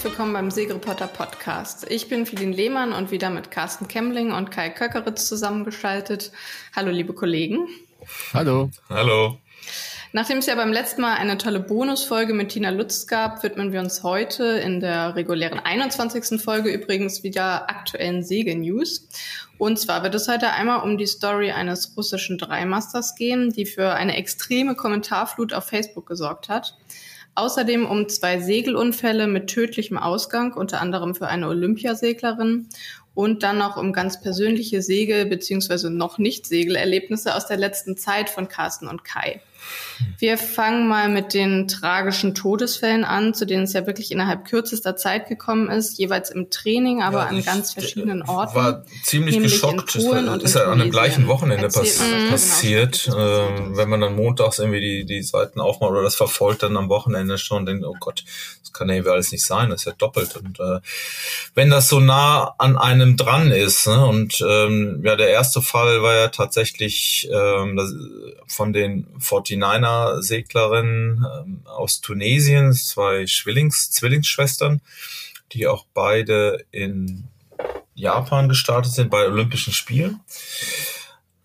herzlich willkommen beim Segelreporter Podcast. Ich bin Philin Lehmann und wieder mit Carsten Kemmling und Kai Köckeritz zusammengeschaltet. Hallo, liebe Kollegen. Hallo. Hallo. Nachdem es ja beim letzten Mal eine tolle Bonusfolge mit Tina Lutz gab, widmen wir uns heute in der regulären 21. Folge übrigens wieder aktuellen Segel-News. Und zwar wird es heute einmal um die Story eines russischen Dreimasters gehen, die für eine extreme Kommentarflut auf Facebook gesorgt hat. Außerdem um zwei Segelunfälle mit tödlichem Ausgang, unter anderem für eine Olympiaseglerin und dann noch um ganz persönliche Segel- bzw. noch nicht Segelerlebnisse aus der letzten Zeit von Carsten und Kai. Wir fangen mal mit den tragischen Todesfällen an, zu denen es ja wirklich innerhalb kürzester Zeit gekommen ist, jeweils im Training, aber ja, an ganz verschiedenen Orten. war ziemlich geschockt. Das ist ja an dem gleichen Wochenende pass passiert. Genau, äh, wenn man dann montags irgendwie die, die Seiten aufmacht oder das verfolgt, dann am Wochenende schon denkt, oh Gott, das kann ja irgendwie alles nicht sein, das ist ja doppelt. Und äh, wenn das so nah an einem dran ist, ne? und ähm, ja, der erste Fall war ja tatsächlich ähm, das, von den 49er Seglerin ähm, aus Tunesien, zwei Zwillings, Zwillingsschwestern, die auch beide in Japan gestartet sind bei Olympischen Spielen.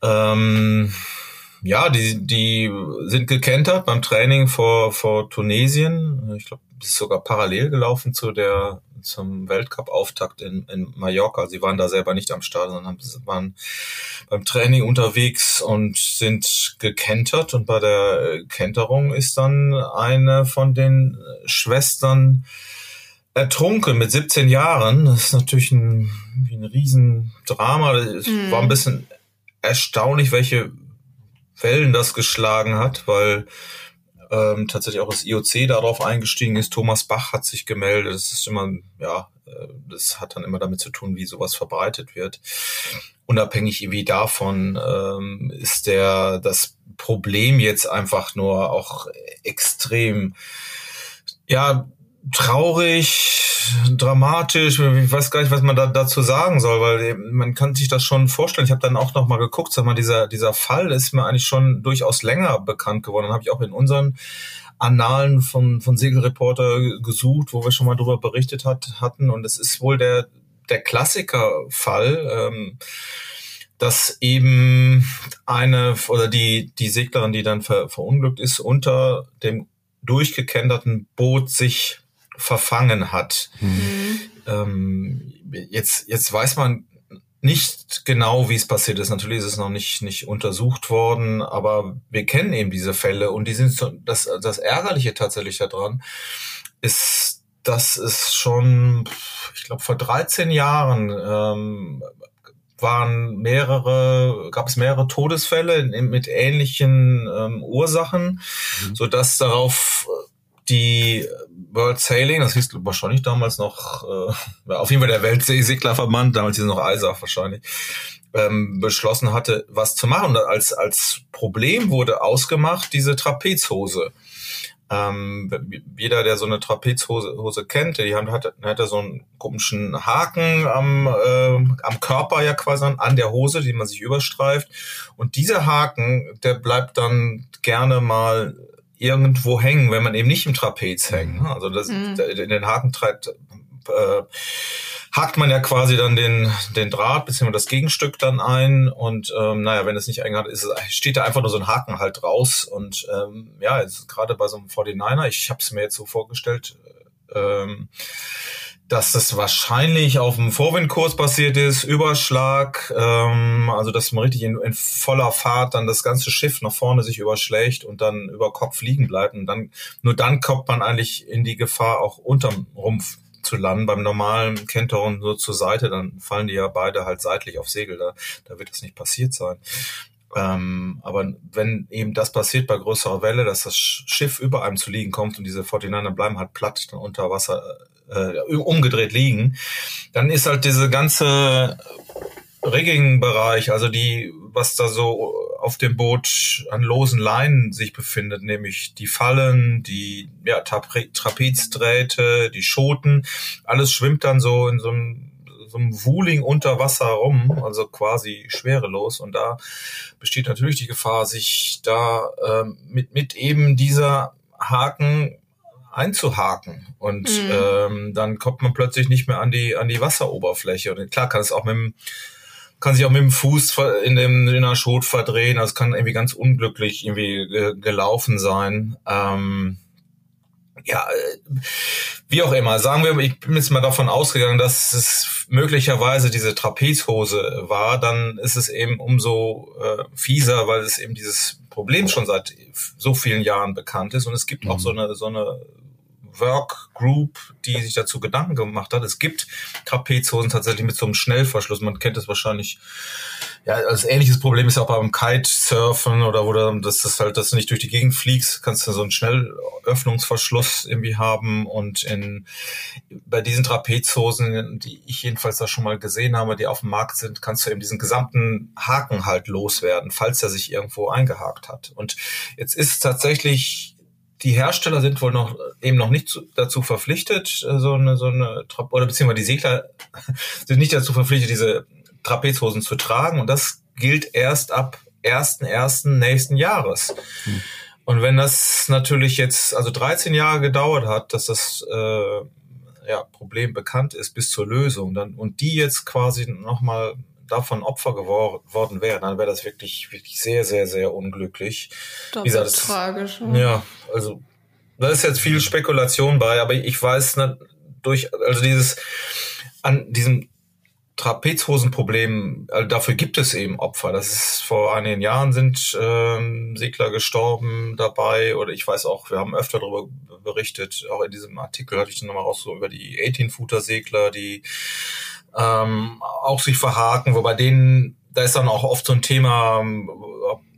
Ähm, ja, die, die sind gekentert beim Training vor, vor Tunesien. Ich glaube, ist sogar parallel gelaufen zu der zum Weltcup-Auftakt in, in Mallorca. Sie waren da selber nicht am Start, sondern waren beim Training unterwegs und sind gekentert. Und bei der Kenterung ist dann eine von den Schwestern ertrunken mit 17 Jahren. Das ist natürlich ein, wie ein Riesendrama. Es mhm. war ein bisschen erstaunlich, welche Wellen das geschlagen hat, weil ähm, tatsächlich auch das IOC darauf eingestiegen ist. Thomas Bach hat sich gemeldet. Das ist immer, ja, äh, das hat dann immer damit zu tun, wie sowas verbreitet wird. Unabhängig wie davon ähm, ist der das Problem jetzt einfach nur auch extrem ja traurig, dramatisch. Ich weiß gar nicht, was man da dazu sagen soll, weil man kann sich das schon vorstellen. Ich habe dann auch noch mal geguckt, sag mal, dieser dieser Fall ist mir eigentlich schon durchaus länger bekannt geworden. Dann habe ich auch in unseren Annalen von von Segelreporter gesucht, wo wir schon mal drüber berichtet hat, hatten. Und es ist wohl der der Klassikerfall. Ähm, dass eben eine oder die die Seglerin, die dann ver, verunglückt ist, unter dem durchgekenterten Boot sich verfangen hat. Mhm. Ähm, jetzt, jetzt weiß man nicht genau, wie es passiert ist. Natürlich ist es noch nicht, nicht untersucht worden, aber wir kennen eben diese Fälle und die sind so, das, das Ärgerliche tatsächlich daran ist, dass es schon, ich glaube, vor 13 Jahren ähm, waren mehrere, gab es mehrere Todesfälle mit ähnlichen ähm, Ursachen, mhm. so dass darauf die World Sailing, das hieß wahrscheinlich damals noch, äh, auf jeden Fall der Weltseeseglerverband, damals hieß es noch ISAF wahrscheinlich, ähm, beschlossen hatte, was zu machen. Und als, als Problem wurde ausgemacht diese Trapezhose. Ähm, jeder, der so eine Trapezhose Hose kennt, die hat, hat, hat so einen komischen Haken am, äh, am Körper ja quasi an der Hose, die man sich überstreift. Und dieser Haken, der bleibt dann gerne mal irgendwo hängen, wenn man eben nicht im Trapez hängt. Ne? Also das, mhm. in den Haken treibt, äh, hakt man ja quasi dann den, den Draht bzw. das Gegenstück dann ein und ähm, naja, wenn es nicht eingehalten ist, steht da einfach nur so ein Haken halt raus und ähm, ja, gerade bei so einem 49er, ich habe es mir jetzt so vorgestellt, ähm, dass das wahrscheinlich auf dem Vorwindkurs passiert ist, Überschlag, ähm, also dass man richtig in, in, voller Fahrt dann das ganze Schiff nach vorne sich überschlägt und dann über Kopf liegen bleibt und dann nur dann kommt man eigentlich in die Gefahr auch unterm Rumpf zu landen. Beim normalen Kentoren so zur Seite, dann fallen die ja beide halt seitlich auf Segel, da, da wird das nicht passiert sein. Ähm, aber wenn eben das passiert bei größerer Welle, dass das Schiff über einem zu liegen kommt und diese 49er bleiben halt platt dann unter Wasser äh, umgedreht liegen, dann ist halt diese ganze Rigging-Bereich, also die, was da so auf dem Boot an losen Leinen sich befindet, nämlich die Fallen, die ja, Trapezdrähte, die Schoten, alles schwimmt dann so in so einem so einem Wuling unter Wasser rum, also quasi schwerelos. Und da besteht natürlich die Gefahr, sich da äh, mit, mit eben dieser Haken einzuhaken und mhm. ähm, dann kommt man plötzlich nicht mehr an die an die Wasseroberfläche und klar kann es auch mit dem kann sich auch mit dem Fuß in, dem, in der Schot verdrehen. Also es kann irgendwie ganz unglücklich irgendwie äh, gelaufen sein. Ähm, ja, äh, wie auch immer, sagen wir, ich bin jetzt mal davon ausgegangen, dass es möglicherweise diese Trapezhose war, dann ist es eben umso äh, fieser, weil es eben dieses Problem schon seit so vielen Jahren bekannt ist und es gibt auch so mhm. eine so eine Work Group, die sich dazu Gedanken gemacht hat. Es gibt Trapezhosen tatsächlich mit so einem Schnellverschluss. Man kennt das wahrscheinlich. Ja, als ähnliches Problem ist auch beim Kitesurfen oder wo du, dass das halt, dass du nicht durch die Gegend fliegst, kannst du so einen Schnellöffnungsverschluss irgendwie haben. Und in, bei diesen Trapezhosen, die ich jedenfalls da schon mal gesehen habe, die auf dem Markt sind, kannst du eben diesen gesamten Haken halt loswerden, falls er sich irgendwo eingehakt hat. Und jetzt ist tatsächlich die Hersteller sind wohl noch eben noch nicht zu, dazu verpflichtet, äh, so eine, so eine oder beziehungsweise die Segler sind nicht dazu verpflichtet, diese Trapezhosen zu tragen. Und das gilt erst ab 1.1. nächsten Jahres. Hm. Und wenn das natürlich jetzt also 13 Jahre gedauert hat, dass das äh, ja, Problem bekannt ist bis zur Lösung, dann und die jetzt quasi nochmal davon Opfer geworden wären, dann wäre das wirklich, wirklich sehr, sehr, sehr unglücklich. Das Wie gesagt, ist tragisch. Ja. ja, also da ist jetzt viel Spekulation bei, aber ich weiß ne, durch, also dieses an diesem Trapezhosenproblem, also dafür gibt es eben Opfer. Das ist vor einigen Jahren sind ähm, Segler gestorben dabei oder ich weiß auch, wir haben öfter darüber berichtet, auch in diesem Artikel hatte ich nochmal raus so über die 18-Footer-Segler, die ähm, auch sich verhaken, wobei denen, da ist dann auch oft so ein Thema, ähm,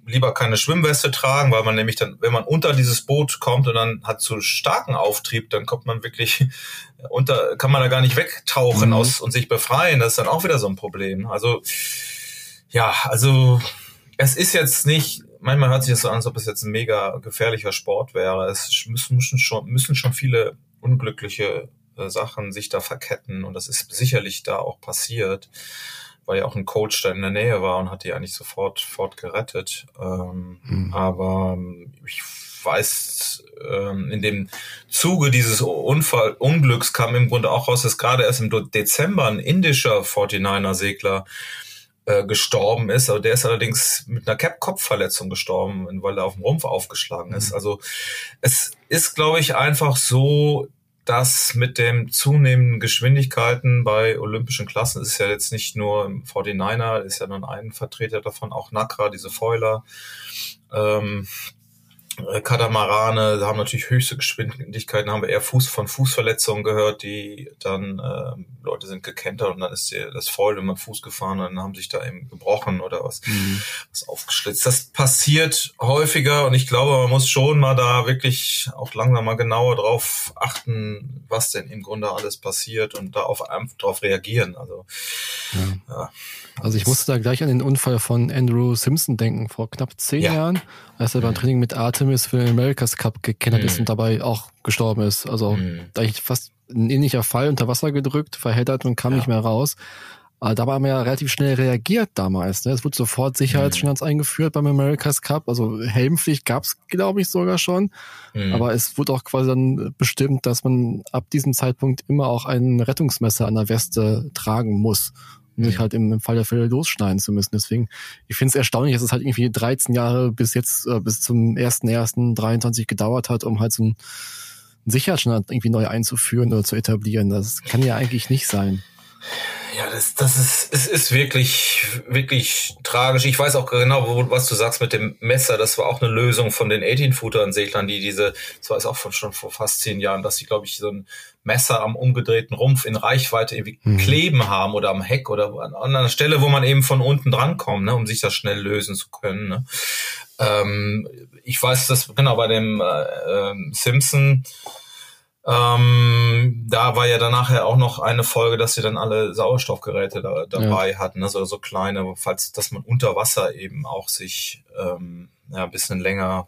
lieber keine Schwimmweste tragen, weil man nämlich dann, wenn man unter dieses Boot kommt und dann hat so starken Auftrieb, dann kommt man wirklich unter, kann man da gar nicht wegtauchen mhm. aus und sich befreien. Das ist dann auch wieder so ein Problem. Also, ja, also, es ist jetzt nicht, manchmal hört sich das so an, als ob es jetzt ein mega gefährlicher Sport wäre. Es müssen, müssen schon, müssen schon viele unglückliche äh, Sachen sich da verketten und das ist sicherlich da auch passiert, weil ja auch ein Coach da in der Nähe war und hat die eigentlich sofort, sofort gerettet. Ähm, mhm. Aber ähm, ich weiß, ähm, in dem Zuge dieses Unfall, Unglücks kam im Grunde auch raus, dass gerade erst im Dezember ein indischer 49er Segler äh, gestorben ist. Aber der ist allerdings mit einer Kopfverletzung gestorben, weil er auf dem Rumpf aufgeschlagen ist. Mhm. Also es ist, glaube ich, einfach so, dass mit den zunehmenden Geschwindigkeiten bei olympischen Klassen ist ja jetzt nicht nur im 49er, ist ja nur ein Vertreter davon, auch Nakra, diese Foiler, ähm, äh, Katamarane haben natürlich höchste Geschwindigkeiten, haben wir eher Fuß von Fußverletzungen gehört, die dann äh, Leute sind gekentert und dann ist der, das Foil immer Fuß gefahren und dann haben sich da eben gebrochen oder was, mhm. was aufgeschlitzt. Das passiert häufiger und ich glaube, man muss schon mal da wirklich auch langsam mal genauer drauf achten, was denn im Grunde alles passiert und da auf darauf reagieren. Also ja. ja. Also ich musste da gleich an den Unfall von Andrew Simpson denken, vor knapp zehn ja. Jahren, als er beim. Training mit Artemis für den America's Cup gekennert mhm. ist und dabei auch gestorben ist. Also mhm. da ich fast ein ähnlicher Fall unter Wasser gedrückt, verheddert und kam ja. nicht mehr raus. Aber da haben wir ja relativ schnell reagiert damals. Ne? Es wurde sofort Sicherheitsstandards mhm. eingeführt beim America's Cup. Also Helmpflicht gab es, glaube ich, sogar schon. Mhm. Aber es wurde auch quasi dann bestimmt, dass man ab diesem Zeitpunkt immer auch ein Rettungsmesser an der Weste tragen muss sich halt im, im Fall der Fälle losschneiden zu müssen. Deswegen, ich finde es erstaunlich, dass es halt irgendwie 13 Jahre bis jetzt, äh, bis zum 1.1.23 gedauert hat, um halt so ein Sicherheitsstandard irgendwie neu einzuführen oder zu etablieren. Das kann ja eigentlich nicht sein. Ja, das, das ist, es ist wirklich, wirklich tragisch. Ich weiß auch genau, wo, was du sagst mit dem Messer. Das war auch eine Lösung von den 18-Footer-Seglern, die diese, das war es auch von, schon vor fast zehn Jahren, dass sie, glaube ich, so ein Messer am umgedrehten Rumpf in Reichweite irgendwie mhm. kleben haben oder am Heck oder an, an einer Stelle, wo man eben von unten drankommt, ne, um sich das schnell lösen zu können. Ne. Ähm, ich weiß das, genau, bei dem äh, äh, Simpson, ähm, da war ja danach ja auch noch eine Folge, dass sie dann alle Sauerstoffgeräte da, dabei ja. hatten, also so kleine, falls, dass man unter Wasser eben auch sich ähm, ja, ein bisschen länger,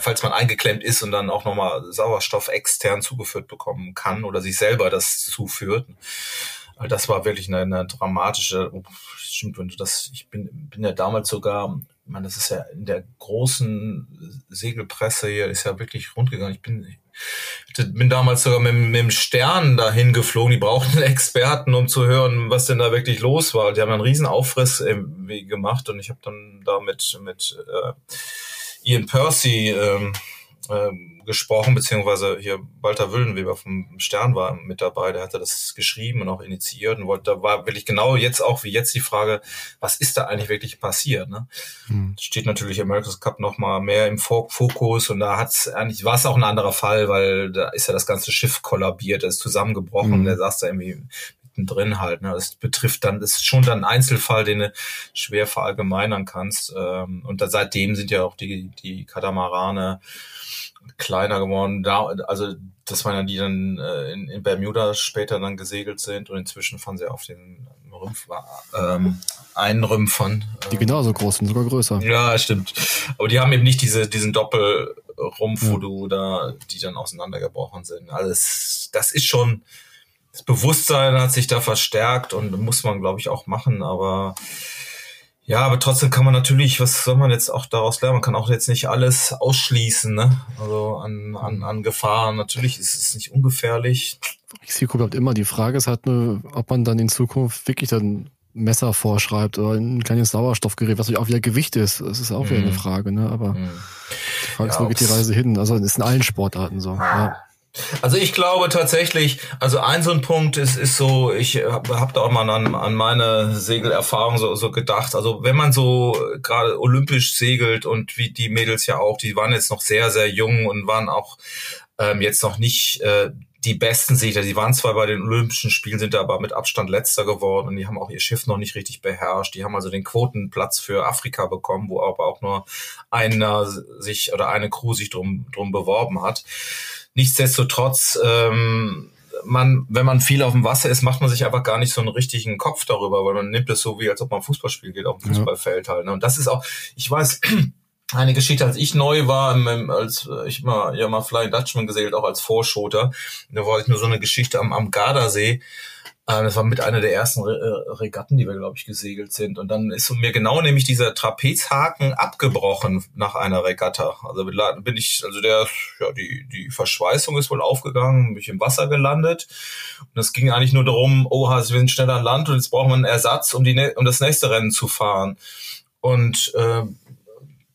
falls man eingeklemmt ist und dann auch nochmal Sauerstoff extern zugeführt bekommen kann oder sich selber das zuführt. Das war wirklich eine, eine dramatische, oh, stimmt, wenn du das, ich bin, bin ja damals sogar, ich meine, das ist ja in der großen Segelpresse hier, ist ja wirklich rundgegangen. Ich bin bin damals sogar mit, mit dem Stern dahin geflogen. Die brauchten Experten, um zu hören, was denn da wirklich los war. Die haben einen riesen Aufriss irgendwie gemacht und ich habe dann da mit, mit äh, Ian Percy ähm, ähm, gesprochen, beziehungsweise hier Walter Wüllenweber vom Stern war mit dabei, der hatte das geschrieben und auch initiiert und wollte, da war wirklich genau jetzt auch wie jetzt die Frage, was ist da eigentlich wirklich passiert? Ne? Hm. Steht natürlich America's Cup noch mal mehr im Fokus und da hat's eigentlich, war es auch ein anderer Fall, weil da ist ja das ganze Schiff kollabiert, ist zusammengebrochen hm. der saß da irgendwie drin halt. Ne? Das betrifft dann, das ist schon dann ein Einzelfall, den du schwer verallgemeinern kannst. Ähm, und da, seitdem sind ja auch die, die Katamarane kleiner geworden. Da, also das waren ja die dann äh, in, in Bermuda später dann gesegelt sind und inzwischen fahren sie auf den Rümpf, ähm, Einrümpfern. Die genauso groß sind, sogar größer. Ja, stimmt. Aber die haben eben nicht diese, diesen Doppelrumpf, ja. wo du da, die dann auseinandergebrochen sind. Alles, das ist schon, das Bewusstsein hat sich da verstärkt und muss man, glaube ich, auch machen, aber ja, aber trotzdem kann man natürlich, was soll man jetzt auch daraus lernen? Man kann auch jetzt nicht alles ausschließen, ne? Also an, an, an Gefahren. Natürlich ist es nicht ungefährlich. Risiko bleibt immer. Die Frage ist halt nur, ob man dann in Zukunft wirklich dann Messer vorschreibt oder ein kleines Sauerstoffgerät, was natürlich auch wieder Gewicht ist. Das ist auch wieder eine mhm. Frage, ne? Aber mhm. die Frage ja, ist, wo geht die Reise hin? Also es ist in allen Sportarten so. Ja. Also ich glaube tatsächlich, also ein so ein Punkt ist, ist so, ich habe hab da auch mal an, an meine Segelerfahrung so, so gedacht. Also wenn man so gerade olympisch segelt und wie die Mädels ja auch, die waren jetzt noch sehr, sehr jung und waren auch ähm, jetzt noch nicht äh, die besten Segler. Die waren zwar bei den Olympischen Spielen, sind aber mit Abstand letzter geworden und die haben auch ihr Schiff noch nicht richtig beherrscht. Die haben also den Quotenplatz für Afrika bekommen, wo aber auch nur einer sich oder eine Crew sich drum, drum beworben hat. Nichtsdestotrotz, ähm, man, wenn man viel auf dem Wasser ist, macht man sich einfach gar nicht so einen richtigen Kopf darüber, weil man nimmt es so wie, als ob man Fußballspiel geht auf dem Fußballfeld halt. Ne? Und das ist auch, ich weiß, eine Geschichte, als ich neu war, als ich mal ja mal Flying Dutchman gesegelt, auch als Vorschoter, da war ich nur so eine Geschichte am, am Gardasee. Ähm, das war mit einer der ersten Re äh, Regatten, die wir, glaube ich, gesegelt sind. Und dann ist mir genau nämlich dieser Trapezhaken abgebrochen nach einer Regatta. Also bin ich, also der, ja, die, die Verschweißung ist wohl aufgegangen, bin ich im Wasser gelandet. Und es ging eigentlich nur darum, oh, wir sind schnell an Land und jetzt brauchen wir einen Ersatz, um, die, um das nächste Rennen zu fahren. Und äh,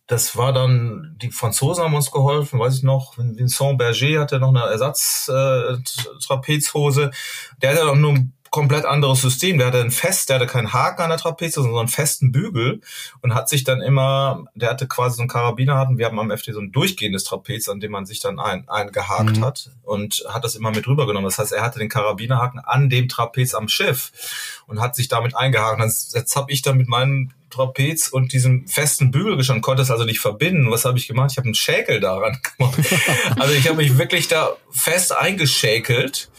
das war dann, die Franzosen haben uns geholfen, weiß ich noch, Vincent Berger hatte noch eine Ersatz-Trapezhose. Äh, der hatte auch nur komplett anderes System. Der hatte ein Fest, der hatte keinen Haken an der Trapeze, sondern einen festen Bügel und hat sich dann immer, der hatte quasi so einen Karabiner hatten. Wir haben am FD so ein durchgehendes Trapez, an dem man sich dann ein, eingehakt mhm. hat und hat das immer mit rübergenommen. Das heißt, er hatte den Karabinerhaken an dem Trapez am Schiff und hat sich damit eingehakt. Jetzt, jetzt habe ich dann mit meinem Trapez und diesem festen Bügel gestanden, konnte es also nicht verbinden. Was habe ich gemacht? Ich habe einen Schäkel daran gemacht. also ich habe mich wirklich da fest eingeschäkelt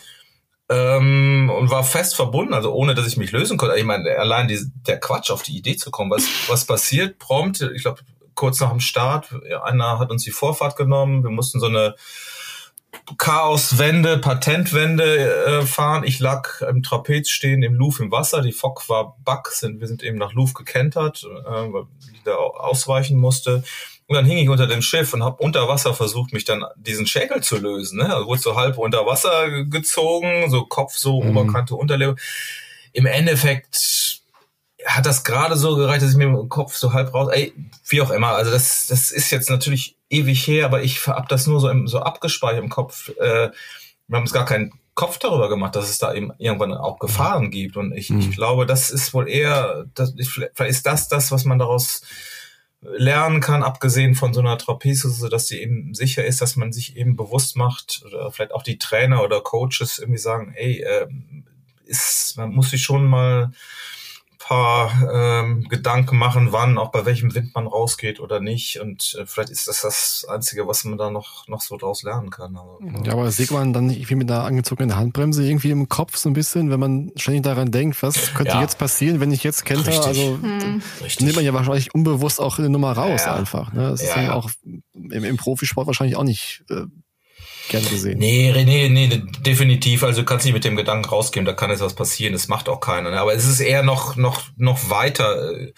ähm, und war fest verbunden, also ohne dass ich mich lösen konnte. Ich meine, allein die, der Quatsch auf die Idee zu kommen, was, was passiert prompt, ich glaube, kurz nach dem Start, einer hat uns die Vorfahrt genommen, wir mussten so eine Chaoswende, Patentwende äh, fahren. Ich lag im Trapez stehen, im Louvre im Wasser. Die Fock war Back, sind, wir sind eben nach Louvre gekentert, äh, weil die da ausweichen musste. Und dann hing ich unter dem Schiff und habe unter Wasser versucht, mich dann diesen Schäkel zu lösen. Ne? Also wurde so halb unter Wasser gezogen, so Kopf, so mhm. Oberkante, Unterleber. Im Endeffekt hat das gerade so gereicht, dass ich mir im Kopf so halb raus, ey, wie auch immer. Also das, das ist jetzt natürlich ewig her, aber ich hab das nur so, im, so abgespeichert im Kopf. Äh, wir haben uns gar keinen Kopf darüber gemacht, dass es da eben irgendwann auch Gefahren gibt. Und ich, mhm. ich glaube, das ist wohl eher, das, vielleicht ist das das, was man daraus lernen kann, abgesehen von so einer Trapeze, dass die eben sicher ist, dass man sich eben bewusst macht oder vielleicht auch die Trainer oder Coaches irgendwie sagen, ey, äh, ist, man muss sich schon mal paar ähm, Gedanken machen, wann, auch bei welchem Wind man rausgeht oder nicht. Und äh, vielleicht ist das das Einzige, was man da noch, noch so draus lernen kann. Also, ja, aber sieht man dann nicht irgendwie mit einer angezogenen Handbremse irgendwie im Kopf so ein bisschen, wenn man ständig daran denkt, was könnte ja. jetzt passieren, wenn ich jetzt kenne? Also hm. nimmt man ja wahrscheinlich unbewusst auch eine Nummer raus ja. einfach. Ne? Das ja, ist ja auch im, im Profisport wahrscheinlich auch nicht äh, gern gesehen. Nee, nee, nee, definitiv. Also du kannst nicht mit dem Gedanken rausgehen, da kann jetzt was passieren, das macht auch keiner. Ne? Aber es ist eher noch, noch, noch weiter. Äh,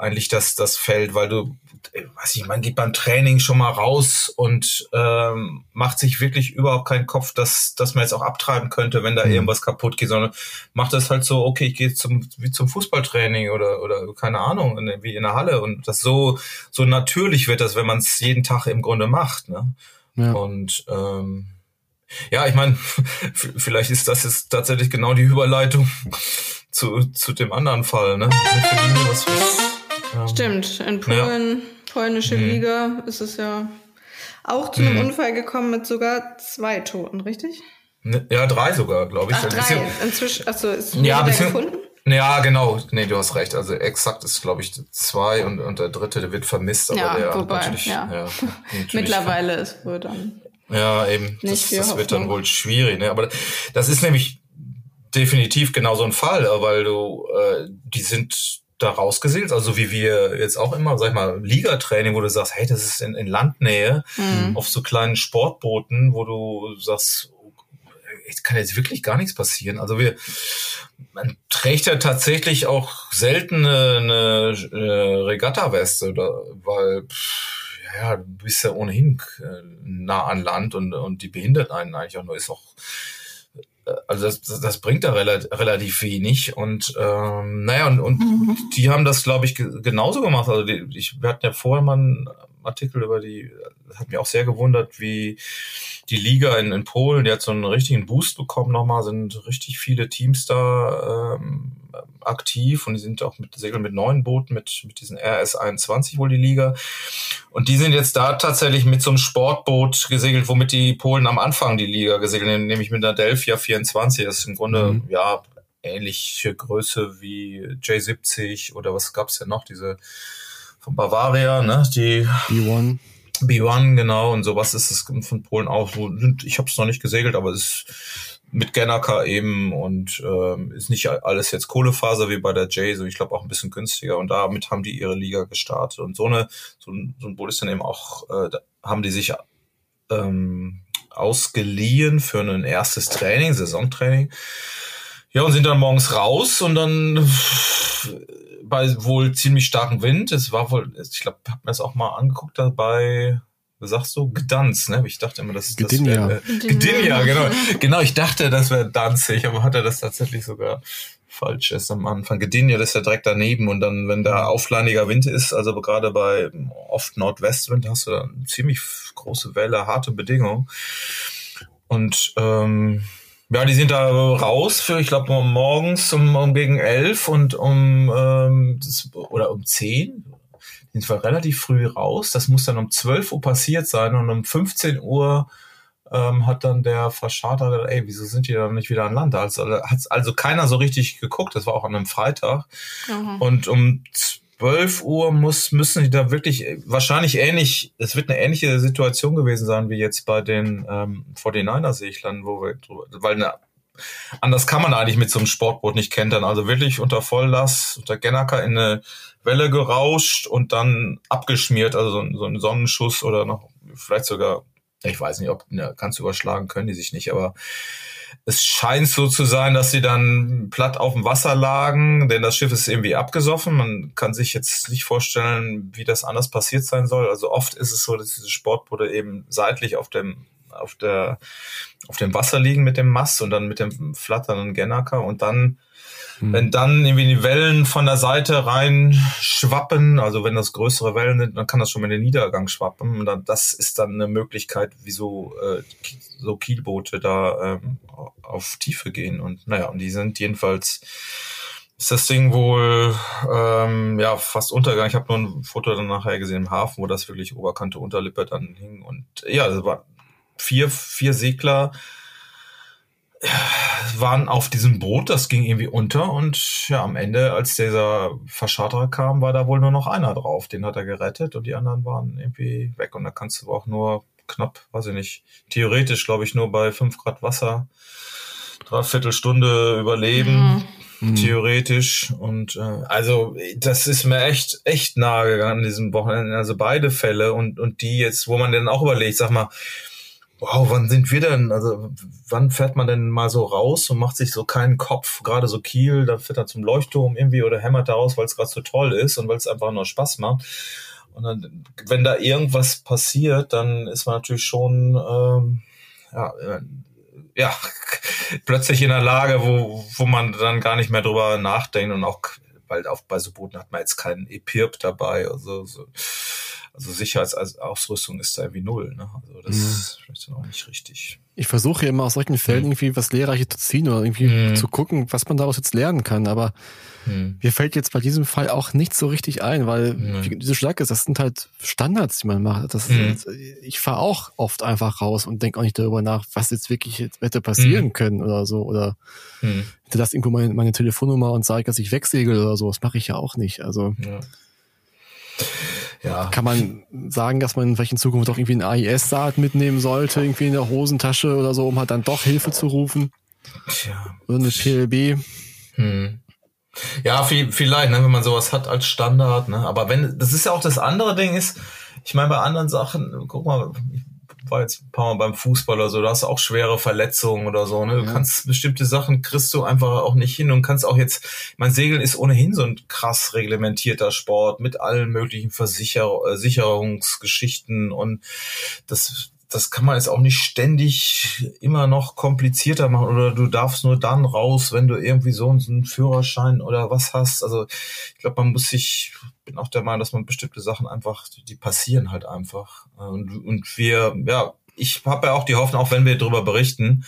eigentlich das, das Feld, weil du, weiß ich, man geht beim Training schon mal raus und ähm, macht sich wirklich überhaupt keinen Kopf, dass, dass man jetzt auch abtreiben könnte, wenn da mhm. irgendwas kaputt geht, sondern macht das halt so, okay, ich gehe zum, wie zum Fußballtraining oder, oder keine Ahnung, in, wie in der Halle und das so, so natürlich wird das, wenn man es jeden Tag im Grunde macht. Ne? Ja. Und ähm, ja, ich meine, vielleicht ist das jetzt tatsächlich genau die Überleitung zu, zu dem anderen Fall, ne? Was, ähm, Stimmt, in Polen, ja. polnische mhm. Liga, ist es ja auch zu einem mhm. Unfall gekommen mit sogar zwei Toten, richtig? Ne, ja, drei sogar, glaube ich. Ach, drei. Inzwischen, achso, ist ja, gefunden? Ja, genau. Nee, du hast recht. Also exakt ist, glaube ich, zwei und, und der dritte, der wird vermisst. Aber ja, der wobei, natürlich, ja. ja Mittlerweile ist wohl dann. Ja, eben. Nicht das, das wird dann wohl schwierig. Ne? Aber das ist nämlich definitiv genau so ein Fall, weil du, äh, die sind da rausgesegelt, also wie wir jetzt auch immer, sag ich mal, Ligatraining, wo du sagst, hey, das ist in, in Landnähe, mhm. auf so kleinen Sportbooten, wo du sagst, es kann jetzt wirklich gar nichts passieren. Also wir, man trägt ja tatsächlich auch selten eine, eine äh, Regatta-Weste, weil ja, du bist ja ohnehin äh, nah an Land und, und die behindert einen eigentlich auch nur, ist auch also das, das bringt da relativ, relativ wenig und ähm, naja und, und mhm. die haben das glaube ich genauso gemacht also die, ich wir hatten ja vorher mal einen Artikel über die hat mich auch sehr gewundert wie die Liga in, in Polen die hat so einen richtigen Boost bekommen nochmal sind richtig viele Teams da ähm, aktiv und die sind auch mit segeln mit neuen Booten, mit, mit diesen RS21 wohl die Liga. Und die sind jetzt da tatsächlich mit so einem Sportboot gesegelt, womit die Polen am Anfang die Liga gesegelt haben, nämlich mit einer Delphia 24. Das ist im Grunde, mhm. ja, ähnliche Größe wie J70 oder was gab's denn noch? Diese von Bavaria, ne? Die B1. B1, genau, und sowas ist es von Polen auch. Ich habe es noch nicht gesegelt, aber es ist mit Genaka eben und ähm, ist nicht alles jetzt Kohlefaser wie bei der J, so ich glaube auch ein bisschen günstiger und damit haben die ihre Liga gestartet und so eine so ein, so ein Boot ist dann eben auch äh, haben die sich ähm, ausgeliehen für ein erstes Training, Saisontraining. Ja, und sind dann morgens raus und dann bei wohl ziemlich starkem Wind. Es war wohl, ich glaube, hab mir das auch mal angeguckt dabei sagst du? Gdanz, ne? Ich dachte immer, das, das wäre äh, Gdynia, genau. Genau, ich dachte, das wäre Danzig, aber hat er das tatsächlich sogar falsch ist am Anfang. Gdynia, das ist ja direkt daneben und dann, wenn da aufleiniger Wind ist, also gerade bei oft Nordwestwind hast du dann ziemlich große Welle, harte Bedingungen. Und ähm, ja, die sind da raus für, ich glaube, morgens um, um gegen elf und um ähm, das, oder um zehn sind wir relativ früh raus. Das muss dann um 12 Uhr passiert sein und um 15 Uhr ähm, hat dann der Verscharter gesagt, ey, wieso sind die dann nicht wieder an Land? Also hat also keiner so richtig geguckt. Das war auch an einem Freitag. Mhm. Und um 12 Uhr muss, müssen die da wirklich wahrscheinlich ähnlich, es wird eine ähnliche Situation gewesen sein wie jetzt bei den ähm, 49er-Seglern, wo wir, weil eine anders kann man eigentlich mit so einem Sportboot nicht kentern. Also wirklich unter Volllast, unter Gennaker in eine Welle gerauscht und dann abgeschmiert, also so, ein Sonnenschuss oder noch vielleicht sogar, ich weiß nicht, ob ne, ganz überschlagen können die sich nicht, aber es scheint so zu sein, dass sie dann platt auf dem Wasser lagen, denn das Schiff ist irgendwie abgesoffen. Man kann sich jetzt nicht vorstellen, wie das anders passiert sein soll. Also oft ist es so, dass diese Sportboote eben seitlich auf dem auf der auf dem Wasser liegen mit dem Mast und dann mit dem flatternden Gennaker und dann hm. wenn dann irgendwie die Wellen von der Seite rein schwappen, also wenn das größere Wellen sind, dann kann das schon mal in den Niedergang schwappen und dann, das ist dann eine Möglichkeit, wieso äh, so Kielboote da ähm, auf Tiefe gehen und naja, und die sind jedenfalls ist das Ding wohl ähm, ja fast untergegangen. Ich habe nur ein Foto dann nachher gesehen im Hafen, wo das wirklich Oberkante Unterlippe dann hing und ja, das war vier, vier Segler waren auf diesem Boot, das ging irgendwie unter und ja, am Ende, als dieser Verscharterer kam, war da wohl nur noch einer drauf. Den hat er gerettet und die anderen waren irgendwie weg. Und da kannst du auch nur knapp, weiß ich nicht, theoretisch, glaube ich, nur bei fünf Grad Wasser dreiviertel Stunde überleben. Mhm. Theoretisch. Und äh, also das ist mir echt, echt nahe gegangen an diesem Wochenende. Also beide Fälle und, und die jetzt, wo man dann auch überlegt, sag mal, wow, wann sind wir denn, also wann fährt man denn mal so raus und macht sich so keinen Kopf, gerade so Kiel, da fährt er zum Leuchtturm irgendwie oder hämmert da raus, weil es gerade so toll ist und weil es einfach nur Spaß macht. Und dann, wenn da irgendwas passiert, dann ist man natürlich schon, ähm, ja, ja, plötzlich in der Lage, wo, wo man dann gar nicht mehr drüber nachdenkt und auch, weil auf, bei so Booten hat man jetzt keinen EPIRP dabei, also so also Sicherheitsausrüstung ist da irgendwie null. Ne? Also das mhm. ist vielleicht dann auch nicht richtig. Ich versuche ja immer aus solchen Fällen mhm. irgendwie was Lehrreiches zu ziehen oder irgendwie mhm. zu gucken, was man daraus jetzt lernen kann. Aber mhm. mir fällt jetzt bei diesem Fall auch nicht so richtig ein, weil wie diese Schlag ist, das sind halt Standards, die man macht. Mhm. ist, ich fahre auch oft einfach raus und denke auch nicht darüber nach, was jetzt wirklich jetzt hätte passieren mhm. können oder so. Oder mhm. hinterlasse irgendwo meine, meine Telefonnummer und sage, dass ich wegsegel oder so. Das mache ich ja auch nicht. Also ja ja. Kann man sagen, dass man vielleicht in Zukunft doch irgendwie ein AIS-Saat mitnehmen sollte, irgendwie in der Hosentasche oder so, um halt dann doch Hilfe zu rufen? Tja. Oder eine PLB? Hm. Ja, vielleicht, ne, wenn man sowas hat als Standard, ne? Aber wenn, das ist ja auch das andere Ding ist, ich meine, bei anderen Sachen, guck mal, war jetzt ein paar Mal beim Fußball oder so, da hast du auch schwere Verletzungen oder so, ne? Du ja. kannst bestimmte Sachen kriegst du einfach auch nicht hin und kannst auch jetzt, mein Segeln ist ohnehin so ein krass reglementierter Sport mit allen möglichen Versicher äh, Sicherungsgeschichten und das das kann man jetzt auch nicht ständig immer noch komplizierter machen oder du darfst nur dann raus, wenn du irgendwie so einen Führerschein oder was hast. Also ich glaube, man muss sich, bin auch der Meinung, dass man bestimmte Sachen einfach, die passieren halt einfach. Und, und wir, ja, ich habe ja auch die Hoffnung, auch wenn wir darüber berichten,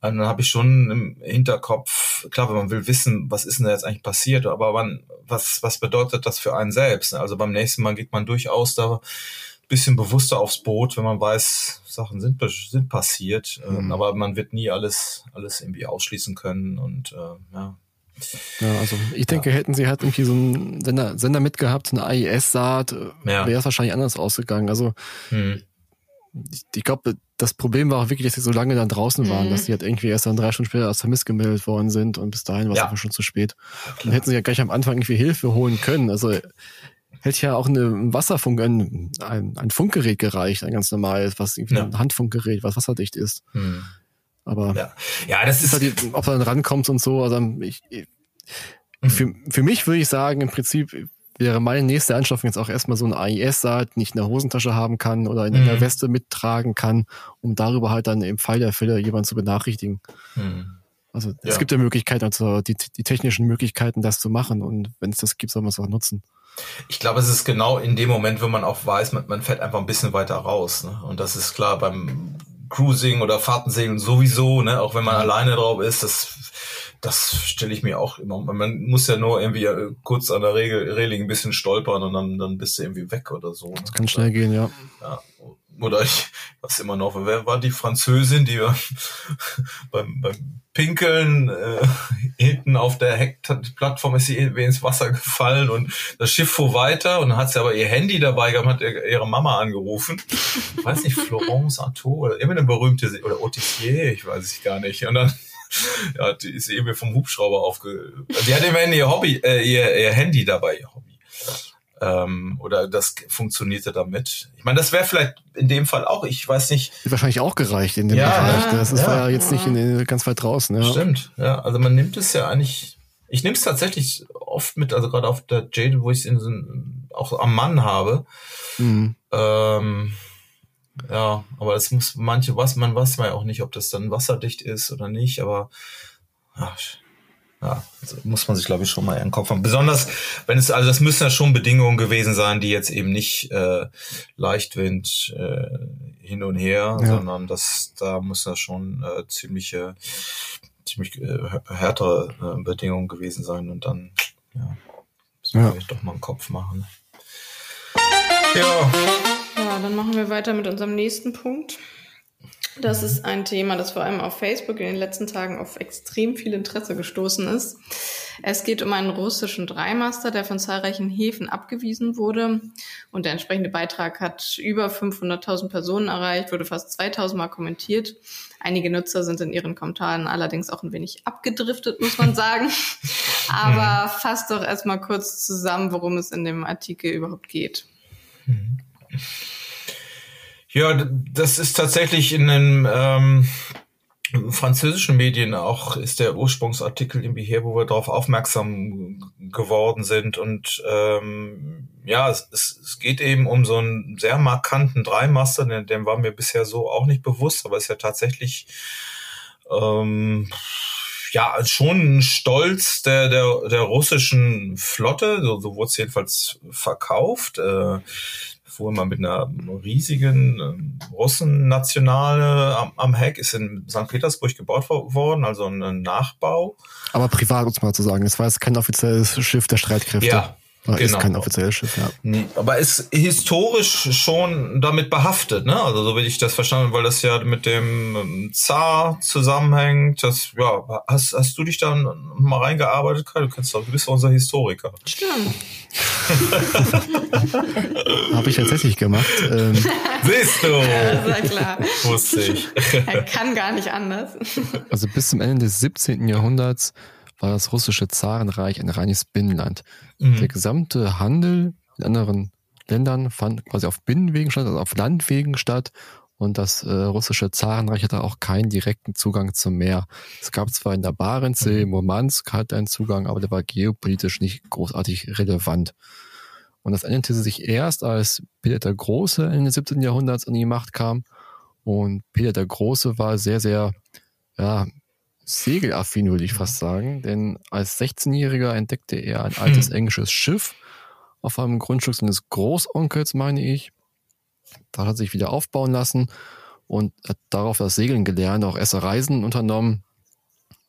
dann habe ich schon im Hinterkopf, klar, wenn man will wissen, was ist denn da jetzt eigentlich passiert, aber wann, was, was bedeutet das für einen selbst? Also beim nächsten Mal geht man durchaus da bisschen bewusster aufs Boot, wenn man weiß, Sachen sind, sind passiert. Mhm. aber man wird nie alles, alles irgendwie ausschließen können und äh, ja. Ja, also ich denke, ja. hätten sie halt irgendwie so einen Sender, Sender mitgehabt, eine AIS-Saat, äh, ja. wäre es wahrscheinlich anders ausgegangen. Also mhm. ich, ich glaube, das Problem war auch wirklich, dass sie so lange dann draußen waren, mhm. dass sie halt irgendwie erst dann drei Stunden später als vermisst gemeldet worden sind und bis dahin war es ja. einfach schon zu spät. Dann hätten sie ja gleich am Anfang irgendwie Hilfe holen können. Also hätte ja auch eine Wasserfunk, ein, ein, ein Funkgerät gereicht, ein ganz normales, was irgendwie ja. ein Handfunkgerät, was wasserdicht ist. Hm. Aber ja. ja, das ist halt, die, ob er dann rankommt und so. Also ich, ich hm. für, für mich würde ich sagen, im Prinzip wäre meine nächste Anschaffung jetzt auch erstmal so ein AIS-Saat, nicht in der Hosentasche haben kann oder in, mhm. der Weste mittragen kann, um darüber halt dann im Fall der Fälle jemanden zu benachrichtigen. Mhm. Also es ja. gibt ja Möglichkeiten, also die, die technischen Möglichkeiten, das zu machen und wenn es das gibt, soll man es auch nutzen. Ich glaube, es ist genau in dem Moment, wenn man auch weiß, man, man fährt einfach ein bisschen weiter raus. Ne? Und das ist klar beim Cruising oder Fahrtensegeln sowieso, ne? auch wenn man ja. alleine drauf ist, das, das stelle ich mir auch immer. Man muss ja nur irgendwie äh, kurz an der Regel, Reling ein bisschen stolpern und dann, dann bist du irgendwie weg oder so. Ne? Das kann schnell gehen, ja. ja oder ich was immer noch, wer war die Französin, die beim, beim Pinkeln äh, hinten auf der Heckplattform ist sie irgendwie ins Wasser gefallen und das Schiff fuhr weiter und dann hat sie aber ihr Handy dabei gehabt, hat ihre Mama angerufen. Ich weiß nicht, Florence Artaud oder immer eine berühmte, oder Otissier, ich weiß es gar nicht. Und dann ja, die ist irgendwie vom Hubschrauber aufge... Die hat immerhin ihr Hobby, äh, ihr, ihr Handy dabei, ihr Hobby ähm, oder das funktionierte damit. Ich meine, das wäre vielleicht in dem Fall auch, ich weiß nicht. Wahrscheinlich auch gereicht in dem ja, Bereich. Das ist ja, ja jetzt nicht in, in, ganz weit draußen. Ja. Stimmt, ja. Also man nimmt es ja eigentlich, ich nehme es tatsächlich oft mit, also gerade auf der Jade, wo ich es auch am Mann habe. Mhm. Ähm, ja, aber es muss manche was, man weiß ja auch nicht, ob das dann wasserdicht ist oder nicht, aber ach, ja, also muss man sich, glaube ich, schon mal in den Kopf haben. Besonders, wenn es, also das müssen ja schon Bedingungen gewesen sein, die jetzt eben nicht äh, Leichtwind äh, hin und her, ja. sondern das, da muss ja schon äh, ziemliche, ziemlich äh, härtere äh, Bedingungen gewesen sein und dann, ja, müssen wir ja. vielleicht doch mal einen Kopf machen. Ja. Ja, dann machen wir weiter mit unserem nächsten Punkt. Das ist ein Thema, das vor allem auf Facebook in den letzten Tagen auf extrem viel Interesse gestoßen ist. Es geht um einen russischen Dreimaster, der von zahlreichen Häfen abgewiesen wurde. Und der entsprechende Beitrag hat über 500.000 Personen erreicht, wurde fast 2.000 Mal kommentiert. Einige Nutzer sind in ihren Kommentaren allerdings auch ein wenig abgedriftet, muss man sagen. Aber fasst doch erstmal kurz zusammen, worum es in dem Artikel überhaupt geht. Ja, das ist tatsächlich in den ähm, französischen Medien auch ist der Ursprungsartikel irgendwie her, wo wir darauf aufmerksam geworden sind. Und ähm, ja, es, es geht eben um so einen sehr markanten Dreimaster, den, den war mir bisher so auch nicht bewusst, aber ist ja tatsächlich ähm, ja schon ein Stolz der, der, der russischen Flotte, so, so wurde es jedenfalls verkauft. Äh, fuhr immer mit einer riesigen äh, Russennationale am, am Heck, ist in St. Petersburg gebaut worden, also ein Nachbau. Aber privat, muss man zu sagen. Es war jetzt kein offizielles Schiff der Streitkräfte. Ja, genau. Ist kein offizielles Schiff, ja. Nee, aber ist historisch schon damit behaftet, ne? Also so wie ich das verstanden, weil das ja mit dem ähm, Zar zusammenhängt. Das, ja, hast, hast du dich da mal reingearbeitet, Kai? Du kennst doch, du bist doch unser Historiker. Stimmt. Habe ich tatsächlich gemacht. Ähm. Siehst du? Ja, sehr klar. Wusste ich. Er kann gar nicht anders. Also bis zum Ende des 17. Jahrhunderts war das russische Zarenreich ein reines Binnenland. Mhm. Der gesamte Handel in anderen Ländern fand quasi auf Binnenwegen statt, also auf Landwegen statt. Und das äh, russische Zarenreich hatte auch keinen direkten Zugang zum Meer. Es gab zwar in der Barentssee, mhm. Murmansk hatte einen Zugang, aber der war geopolitisch nicht großartig relevant. Und das änderte sich erst, als Peter der Große Ende des 17. Jahrhunderts an die Macht kam. Und Peter der Große war sehr, sehr ja, segelaffin, würde ich fast sagen. Denn als 16-Jähriger entdeckte er ein altes hm. englisches Schiff auf einem Grundstück seines Großonkels, meine ich. Da hat er sich wieder aufbauen lassen und hat darauf das Segeln gelernt, auch erste Reisen unternommen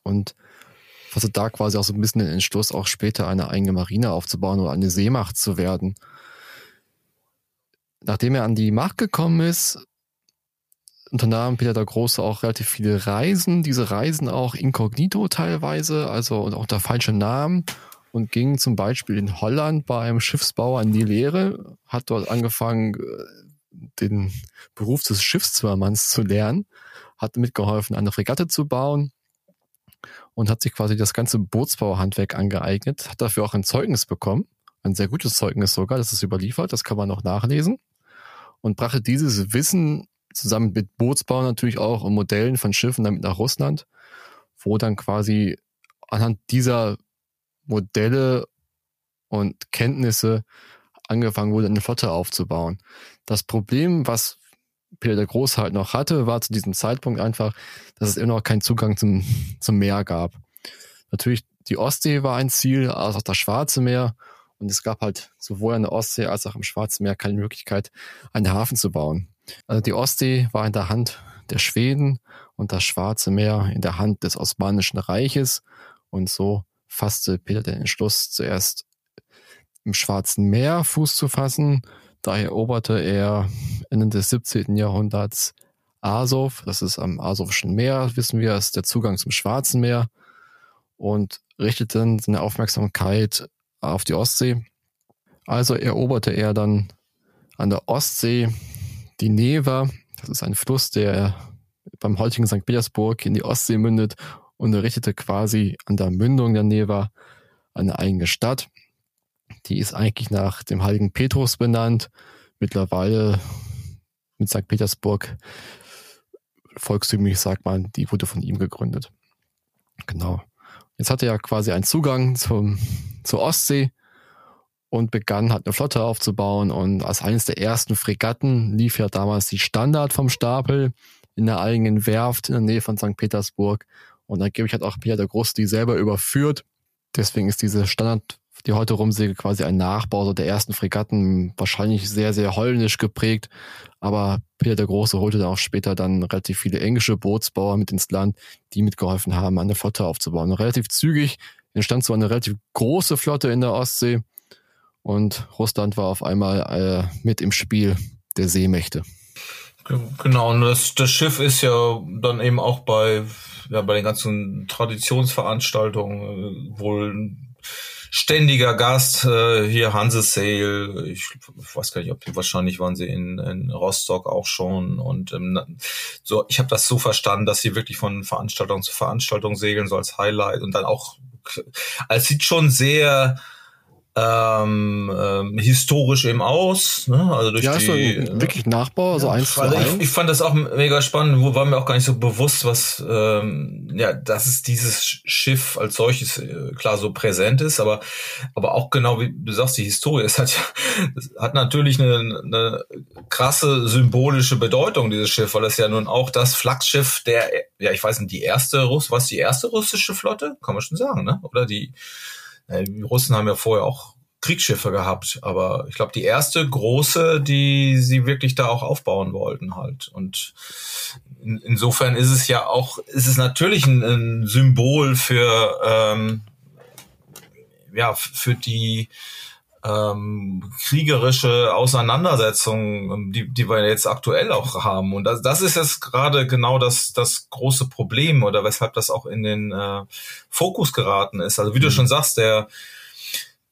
und fasste da quasi auch so ein bisschen den Entschluss, auch später eine eigene Marine aufzubauen oder eine Seemacht zu werden. Nachdem er an die Macht gekommen ist, unternahm Peter der Große auch relativ viele Reisen, diese Reisen auch inkognito teilweise, also unter falschem Namen und ging zum Beispiel in Holland bei einem Schiffsbauer in die Lehre, hat dort angefangen, äh, den Beruf des Schiffszimmermanns zu lernen, hat mitgeholfen, eine Fregatte zu bauen und hat sich quasi das ganze Bootsbauhandwerk angeeignet, hat dafür auch ein Zeugnis bekommen, ein sehr gutes Zeugnis sogar, das ist überliefert, das kann man noch nachlesen und brachte dieses Wissen zusammen mit Bootsbau natürlich auch und Modellen von Schiffen damit nach Russland, wo dann quasi anhand dieser Modelle und Kenntnisse angefangen wurde, eine Flotte aufzubauen. Das Problem, was Peter der Große halt noch hatte, war zu diesem Zeitpunkt einfach, dass es immer noch keinen Zugang zum, zum Meer gab. Natürlich, die Ostsee war ein Ziel, als auch das Schwarze Meer. Und es gab halt sowohl an der Ostsee als auch im Schwarzen Meer keine Möglichkeit, einen Hafen zu bauen. Also die Ostsee war in der Hand der Schweden und das Schwarze Meer in der Hand des Osmanischen Reiches. Und so fasste Peter den Entschluss, zuerst im Schwarzen Meer Fuß zu fassen. Da eroberte er Ende des 17. Jahrhunderts Azov, das ist am Asowschen Meer, wissen wir, ist der Zugang zum Schwarzen Meer und richtete dann seine Aufmerksamkeit auf die Ostsee. Also eroberte er dann an der Ostsee die Neva, das ist ein Fluss, der beim heutigen St. Petersburg in die Ostsee mündet und errichtete quasi an der Mündung der Neva eine eigene Stadt. Die ist eigentlich nach dem heiligen Petrus benannt. Mittlerweile mit St. Petersburg volkstümlich sagt man, die wurde von ihm gegründet. Genau. Jetzt hatte er quasi einen Zugang zum, zur Ostsee und begann halt eine Flotte aufzubauen. Und als eines der ersten Fregatten lief ja damals die Standard vom Stapel in der eigenen Werft in der Nähe von St. Petersburg. Und angeblich hat auch Peter der Große die selber überführt. Deswegen ist diese Standard, die heute rumsegelt, quasi ein Nachbau so der ersten Fregatten, wahrscheinlich sehr, sehr holländisch geprägt. Aber Peter der Große holte dann auch später dann relativ viele englische Bootsbauer mit ins Land, die mitgeholfen haben, eine Flotte aufzubauen. Und relativ zügig entstand so eine relativ große Flotte in der Ostsee und Russland war auf einmal äh, mit im Spiel der Seemächte. Genau, und das, das Schiff ist ja dann eben auch bei, ja, bei den ganzen Traditionsveranstaltungen äh, wohl ständiger Gast, äh, hier Hansesail, ich weiß gar nicht, ob wahrscheinlich waren sie in, in Rostock auch schon. Und ähm, so, ich habe das so verstanden, dass sie wirklich von Veranstaltung zu Veranstaltung segeln, so als Highlight. Und dann auch, also es sieht schon sehr ähm, ähm, historisch eben aus. Ne? Also durch ja, die, ist äh, wirklich Nachbau, also ja, eins zu also ich, ich, fand das auch mega spannend, wo war mir auch gar nicht so bewusst, was ähm, ja, dass es dieses Schiff als solches äh, klar so präsent ist, aber aber auch genau wie du sagst, die Historie, es hat ja es hat natürlich eine, eine krasse symbolische Bedeutung dieses Schiff, weil es ja nun auch das Flaggschiff der ja ich weiß nicht die erste Russ was die erste russische Flotte, kann man schon sagen, ne? Oder die die Russen haben ja vorher auch Kriegsschiffe gehabt, aber ich glaube, die erste große, die sie wirklich da auch aufbauen wollten halt. Und in, insofern ist es ja auch, ist es natürlich ein, ein Symbol für, ähm, ja, für die ähm, kriegerische Auseinandersetzung, die, die wir jetzt aktuell auch haben. Und das, das ist jetzt gerade genau das, das große Problem oder weshalb das auch in den äh, Fokus geraten ist. Also wie du mhm. schon sagst, der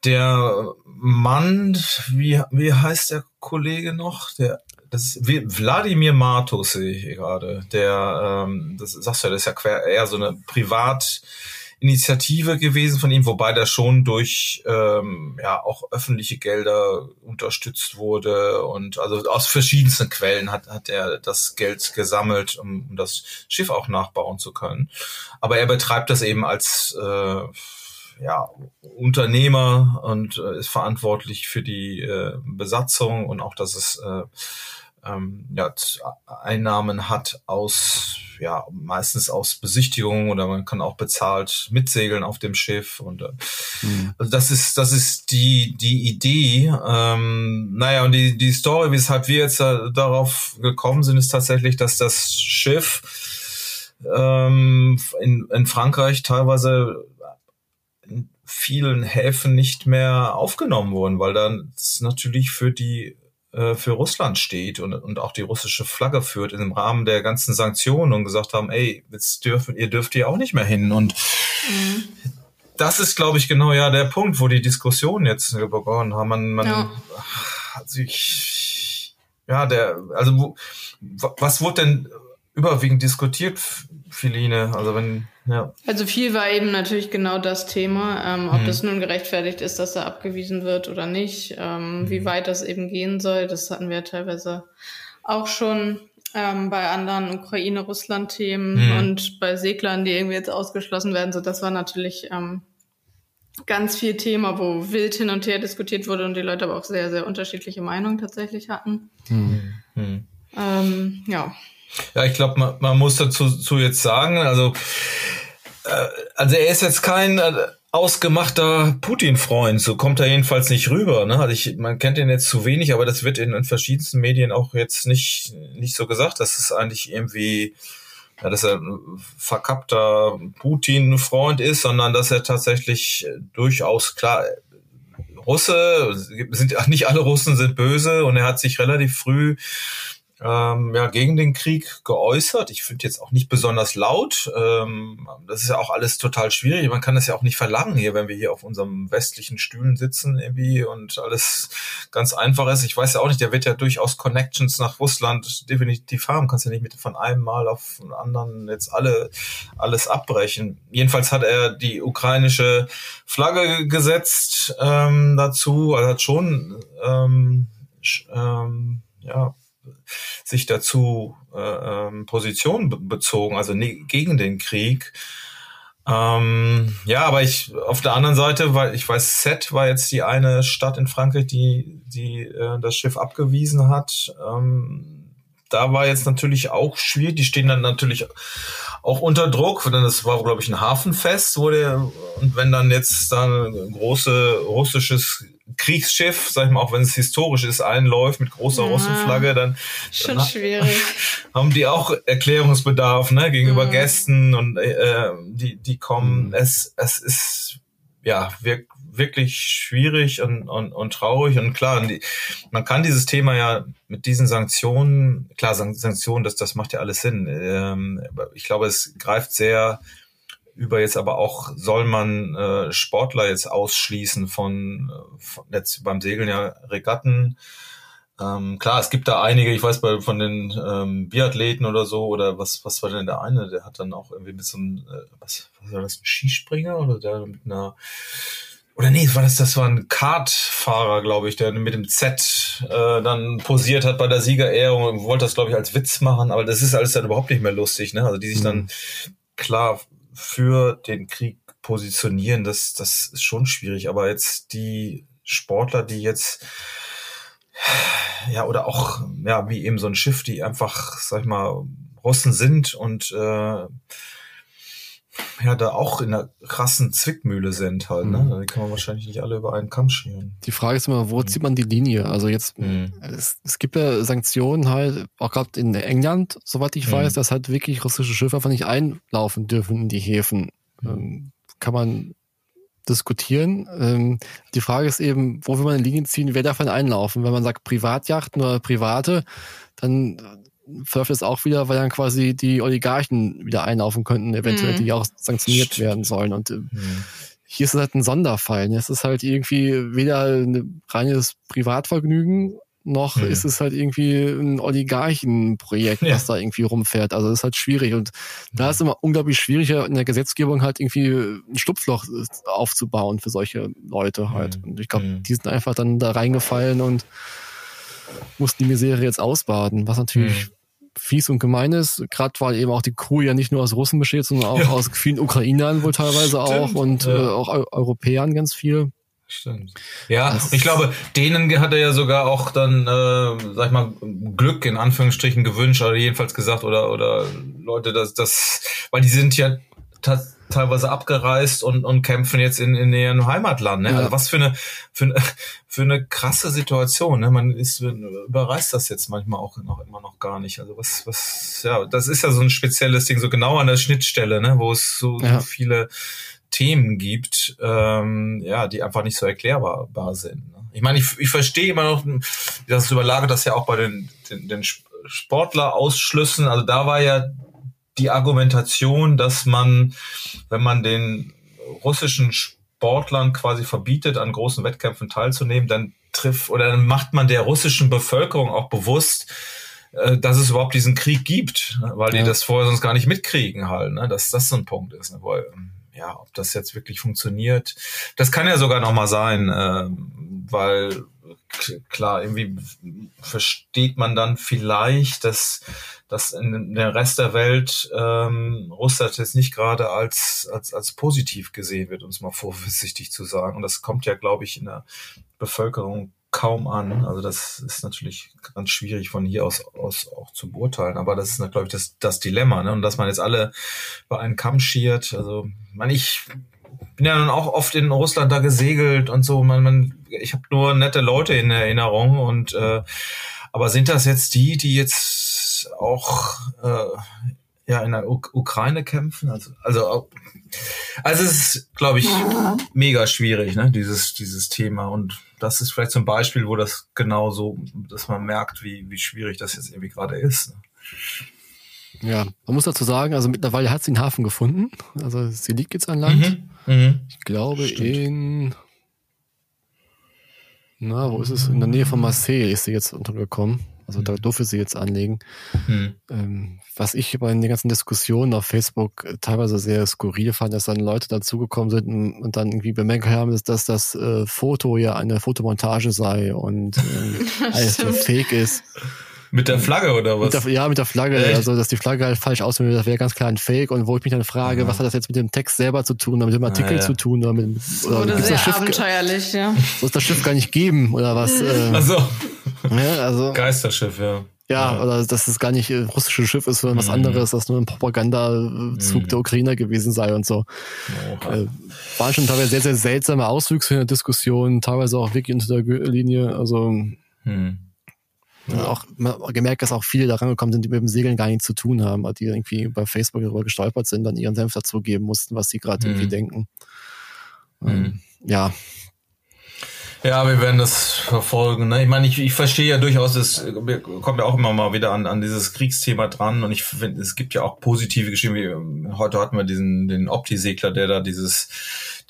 der Mann, wie, wie heißt der Kollege noch? Der das ist Wladimir Martus sehe ich gerade. Der, ähm, das sagst du ja, das ist ja quer, eher so eine Privat Initiative gewesen von ihm, wobei der schon durch ähm, ja auch öffentliche Gelder unterstützt wurde und also aus verschiedensten Quellen hat hat er das Geld gesammelt, um, um das Schiff auch nachbauen zu können. Aber er betreibt das eben als äh, ja, Unternehmer und äh, ist verantwortlich für die äh, Besatzung und auch, dass es äh, ähm, ja, Einnahmen hat aus, ja, meistens aus Besichtigungen oder man kann auch bezahlt mitsegeln auf dem Schiff und äh, mhm. also das ist, das ist die, die Idee. Ähm, naja, und die, die Story, weshalb wir jetzt äh, darauf gekommen sind, ist tatsächlich, dass das Schiff ähm, in, in Frankreich teilweise in vielen Häfen nicht mehr aufgenommen wurden, weil dann natürlich für die äh, für Russland steht und, und auch die russische Flagge führt im Rahmen der ganzen Sanktionen und gesagt haben, ey, jetzt dürfen, ihr dürft hier auch nicht mehr hin. Und mhm. das ist, glaube ich, genau ja der Punkt, wo die Diskussion jetzt begonnen haben. Man, man ja. also ich, ja, der, also wo, was wurde denn überwiegend diskutiert, Philine? Also wenn ja. Also viel war eben natürlich genau das Thema, ähm, ob mhm. das nun gerechtfertigt ist, dass er abgewiesen wird oder nicht, ähm, mhm. wie weit das eben gehen soll. Das hatten wir teilweise auch schon ähm, bei anderen Ukraine-Russland-Themen mhm. und bei Seglern, die irgendwie jetzt ausgeschlossen werden. So, das war natürlich ähm, ganz viel Thema, wo wild hin und her diskutiert wurde und die Leute aber auch sehr, sehr unterschiedliche Meinungen tatsächlich hatten. Mhm. mhm. Ähm, ja. Ja, ich glaube, man, man muss dazu zu jetzt sagen, also, äh, also er ist jetzt kein äh, ausgemachter Putin-Freund, so kommt er jedenfalls nicht rüber. Ne? Also ich, man kennt ihn jetzt zu wenig, aber das wird in, in verschiedensten Medien auch jetzt nicht, nicht so gesagt, dass es eigentlich irgendwie ja, dass er ein verkappter Putin-Freund ist, sondern dass er tatsächlich durchaus klar Russe sind nicht alle Russen sind böse und er hat sich relativ früh ähm, ja, gegen den Krieg geäußert. Ich finde jetzt auch nicht besonders laut. Ähm, das ist ja auch alles total schwierig. Man kann das ja auch nicht verlangen hier, wenn wir hier auf unserem westlichen Stühlen sitzen irgendwie und alles ganz einfach ist. Ich weiß ja auch nicht, der wird ja durchaus Connections nach Russland definitiv haben. Kannst ja nicht mit von einem Mal auf den anderen jetzt alle alles abbrechen. Jedenfalls hat er die ukrainische Flagge gesetzt ähm, dazu. Er hat schon ähm, ähm, ja sich dazu äh, ähm, Position bezogen, also ne, gegen den Krieg. Ähm, ja, aber ich auf der anderen Seite, weil ich weiß, Set war jetzt die eine Stadt in Frankreich, die die äh, das Schiff abgewiesen hat. Ähm, da war jetzt natürlich auch schwierig. Die stehen dann natürlich auch unter Druck, denn das war, glaube ich, ein Hafenfest, der, und wenn dann jetzt dann große russisches Kriegsschiff, sag ich mal, auch wenn es historisch ist, einläuft mit großer ja, Russenflagge, dann, schon dann schwierig. haben die auch Erklärungsbedarf ne, gegenüber mhm. Gästen und äh, die die kommen. Mhm. Es es ist ja wir, wirklich schwierig und, und, und traurig und klar, die, man kann dieses Thema ja mit diesen Sanktionen, klar Sanktionen, das das macht ja alles Sinn. Ähm, ich glaube, es greift sehr über jetzt aber auch, soll man äh, Sportler jetzt ausschließen von, von jetzt beim Segeln ja Regatten. Ähm, klar, es gibt da einige, ich weiß bei von den ähm, Biathleten oder so, oder was, was war denn der eine? Der hat dann auch irgendwie mit so einem, äh, was, was war das, ein Skispringer oder der mit einer oder nee, war das, das war ein Kartfahrer, glaube ich, der mit dem Z äh, dann posiert hat bei der Siegerehrung und wollte das, glaube ich, als Witz machen, aber das ist alles dann überhaupt nicht mehr lustig, ne? Also die sich mhm. dann klar für den Krieg positionieren, das, das ist schon schwierig. Aber jetzt die Sportler, die jetzt ja, oder auch, ja, wie eben so ein Schiff, die einfach, sag ich mal, Russen sind und äh, ja, da auch in einer krassen Zwickmühle sind halt, ne? Mhm. Die kann man wahrscheinlich nicht alle über einen Kamm scheren. Die Frage ist immer, wo mhm. zieht man die Linie? Also jetzt, mhm. es, es gibt ja Sanktionen halt, auch gerade in England, soweit ich mhm. weiß, dass halt wirklich russische Schiffe einfach nicht einlaufen dürfen in die Häfen. Mhm. Ähm, kann man diskutieren. Ähm, die Frage ist eben, wo will man eine Linie ziehen, wer darf man einlaufen? Wenn man sagt Privatjachten oder Private, dann verläuft es auch wieder, weil dann quasi die Oligarchen wieder einlaufen könnten, eventuell, mhm. die auch sanktioniert werden sollen. Und äh, mhm. hier ist es halt ein Sonderfall. Es ist halt irgendwie weder ein reines Privatvergnügen, noch mhm. ist es halt irgendwie ein Oligarchenprojekt, ja. was da irgendwie rumfährt. Also das ist halt schwierig. Und da ist immer unglaublich schwierig, in der Gesetzgebung halt irgendwie ein Stupfloch aufzubauen für solche Leute halt. Und ich glaube, die sind einfach dann da reingefallen und mussten die Misere jetzt ausbaden, was natürlich fies und gemein ist, gerade weil eben auch die Crew ja nicht nur aus Russen besteht, sondern auch ja. aus vielen Ukrainern wohl teilweise auch und ja. äh, auch Europäern ganz viel. Stimmt. Ja, das ich glaube, denen hat er ja sogar auch dann, äh, sag ich mal, Glück in Anführungsstrichen gewünscht oder jedenfalls gesagt oder oder Leute, dass das, weil die sind ja teilweise abgereist und, und kämpfen jetzt in, in ihrem Heimatland. Ne? Ja. Also was für eine, für eine für eine krasse Situation. Ne? Man ist überreißt das jetzt manchmal auch noch immer noch gar nicht. Also was was ja, das ist ja so ein spezielles Ding, so genau an der Schnittstelle, ne, wo es so, ja. so viele Themen gibt, ähm, ja, die einfach nicht so erklärbar sind. Ne? Ich meine, ich, ich verstehe immer noch, das überlagert das ja auch bei den, den, den Sportlerausschlüssen. Also da war ja die Argumentation, dass man, wenn man den russischen Sportlern quasi verbietet, an großen Wettkämpfen teilzunehmen, dann trifft oder dann macht man der russischen Bevölkerung auch bewusst, äh, dass es überhaupt diesen Krieg gibt, weil ja. die das vorher sonst gar nicht mitkriegen halt, ne? dass das so ein Punkt ist. Ne? Weil, ähm, ja, ob das jetzt wirklich funktioniert, das kann ja sogar noch mal sein, äh, weil klar, irgendwie versteht man dann vielleicht, dass, dass in der Rest der Welt ähm, Russland jetzt nicht gerade als, als, als positiv gesehen wird, um es mal vorsichtig zu sagen. Und das kommt ja, glaube ich, in der Bevölkerung kaum an. Also das ist natürlich ganz schwierig von hier aus, aus auch zu beurteilen. Aber das ist, glaube ich, das, das Dilemma. Ne? Und dass man jetzt alle bei einem Kamm schiert. Also, man, ich bin ja nun auch oft in Russland da gesegelt und so. Man, man, ich habe nur nette Leute in Erinnerung und äh, aber sind das jetzt die, die jetzt auch äh, ja in der U Ukraine kämpfen? Also also also es ist, glaube ich, mega schwierig, ne? Dieses dieses Thema und das ist vielleicht zum Beispiel, wo das genau so, dass man merkt, wie wie schwierig das jetzt irgendwie gerade ist. Ne? Ja, man muss dazu sagen, also mittlerweile hat sie einen Hafen gefunden. Also sie liegt jetzt an Land. Mhm. Mhm. Ich glaube Stimmt. in na, wo ist es? In der Nähe von Marseille ist sie jetzt untergekommen. Also da mhm. durfte sie jetzt anlegen. Mhm. Ähm, was ich bei den ganzen Diskussionen auf Facebook teilweise sehr skurril fand, dass dann Leute dazugekommen sind und dann irgendwie bemerkt haben, dass das äh, Foto ja eine Fotomontage sei und äh, alles fake ist. Mit der Flagge oder was? Mit der, ja, mit der Flagge. Echt? Also, dass die Flagge halt falsch aussieht, das wäre ganz klar ein Fake. Und wo ich mich dann frage, ja. was hat das jetzt mit dem Text selber zu tun oder mit dem Artikel ah, ja. zu tun? Oder mit, oder Wurde sehr Schiff, abenteuerlich, ja. Soll es das Schiff gar nicht geben oder was? Ach so. Ja, also, Geisterschiff, ja. Ja, oder dass es gar nicht ein russisches Schiff ist, sondern was mhm. anderes, dass nur ein Propagandazug mhm. der Ukrainer gewesen sei und so. Äh, waren schon teilweise sehr, sehr seltsame Auswüchse in der Diskussion, teilweise auch wirklich unter der Linie. Also mhm. Ja. Auch gemerkt, dass auch viele daran gekommen sind, die mit dem Segeln gar nichts zu tun haben, die irgendwie bei Facebook darüber gestolpert sind, dann ihren Senf dazugeben mussten, was sie gerade mhm. irgendwie denken. Mhm. Ähm, ja. Ja, wir werden das verfolgen. Ne? Ich meine, ich, ich verstehe ja durchaus, es kommt ja auch immer mal wieder an, an dieses Kriegsthema dran und ich finde, es gibt ja auch positive Geschichten. Wie, heute hatten wir diesen den Opti-Segler, der da dieses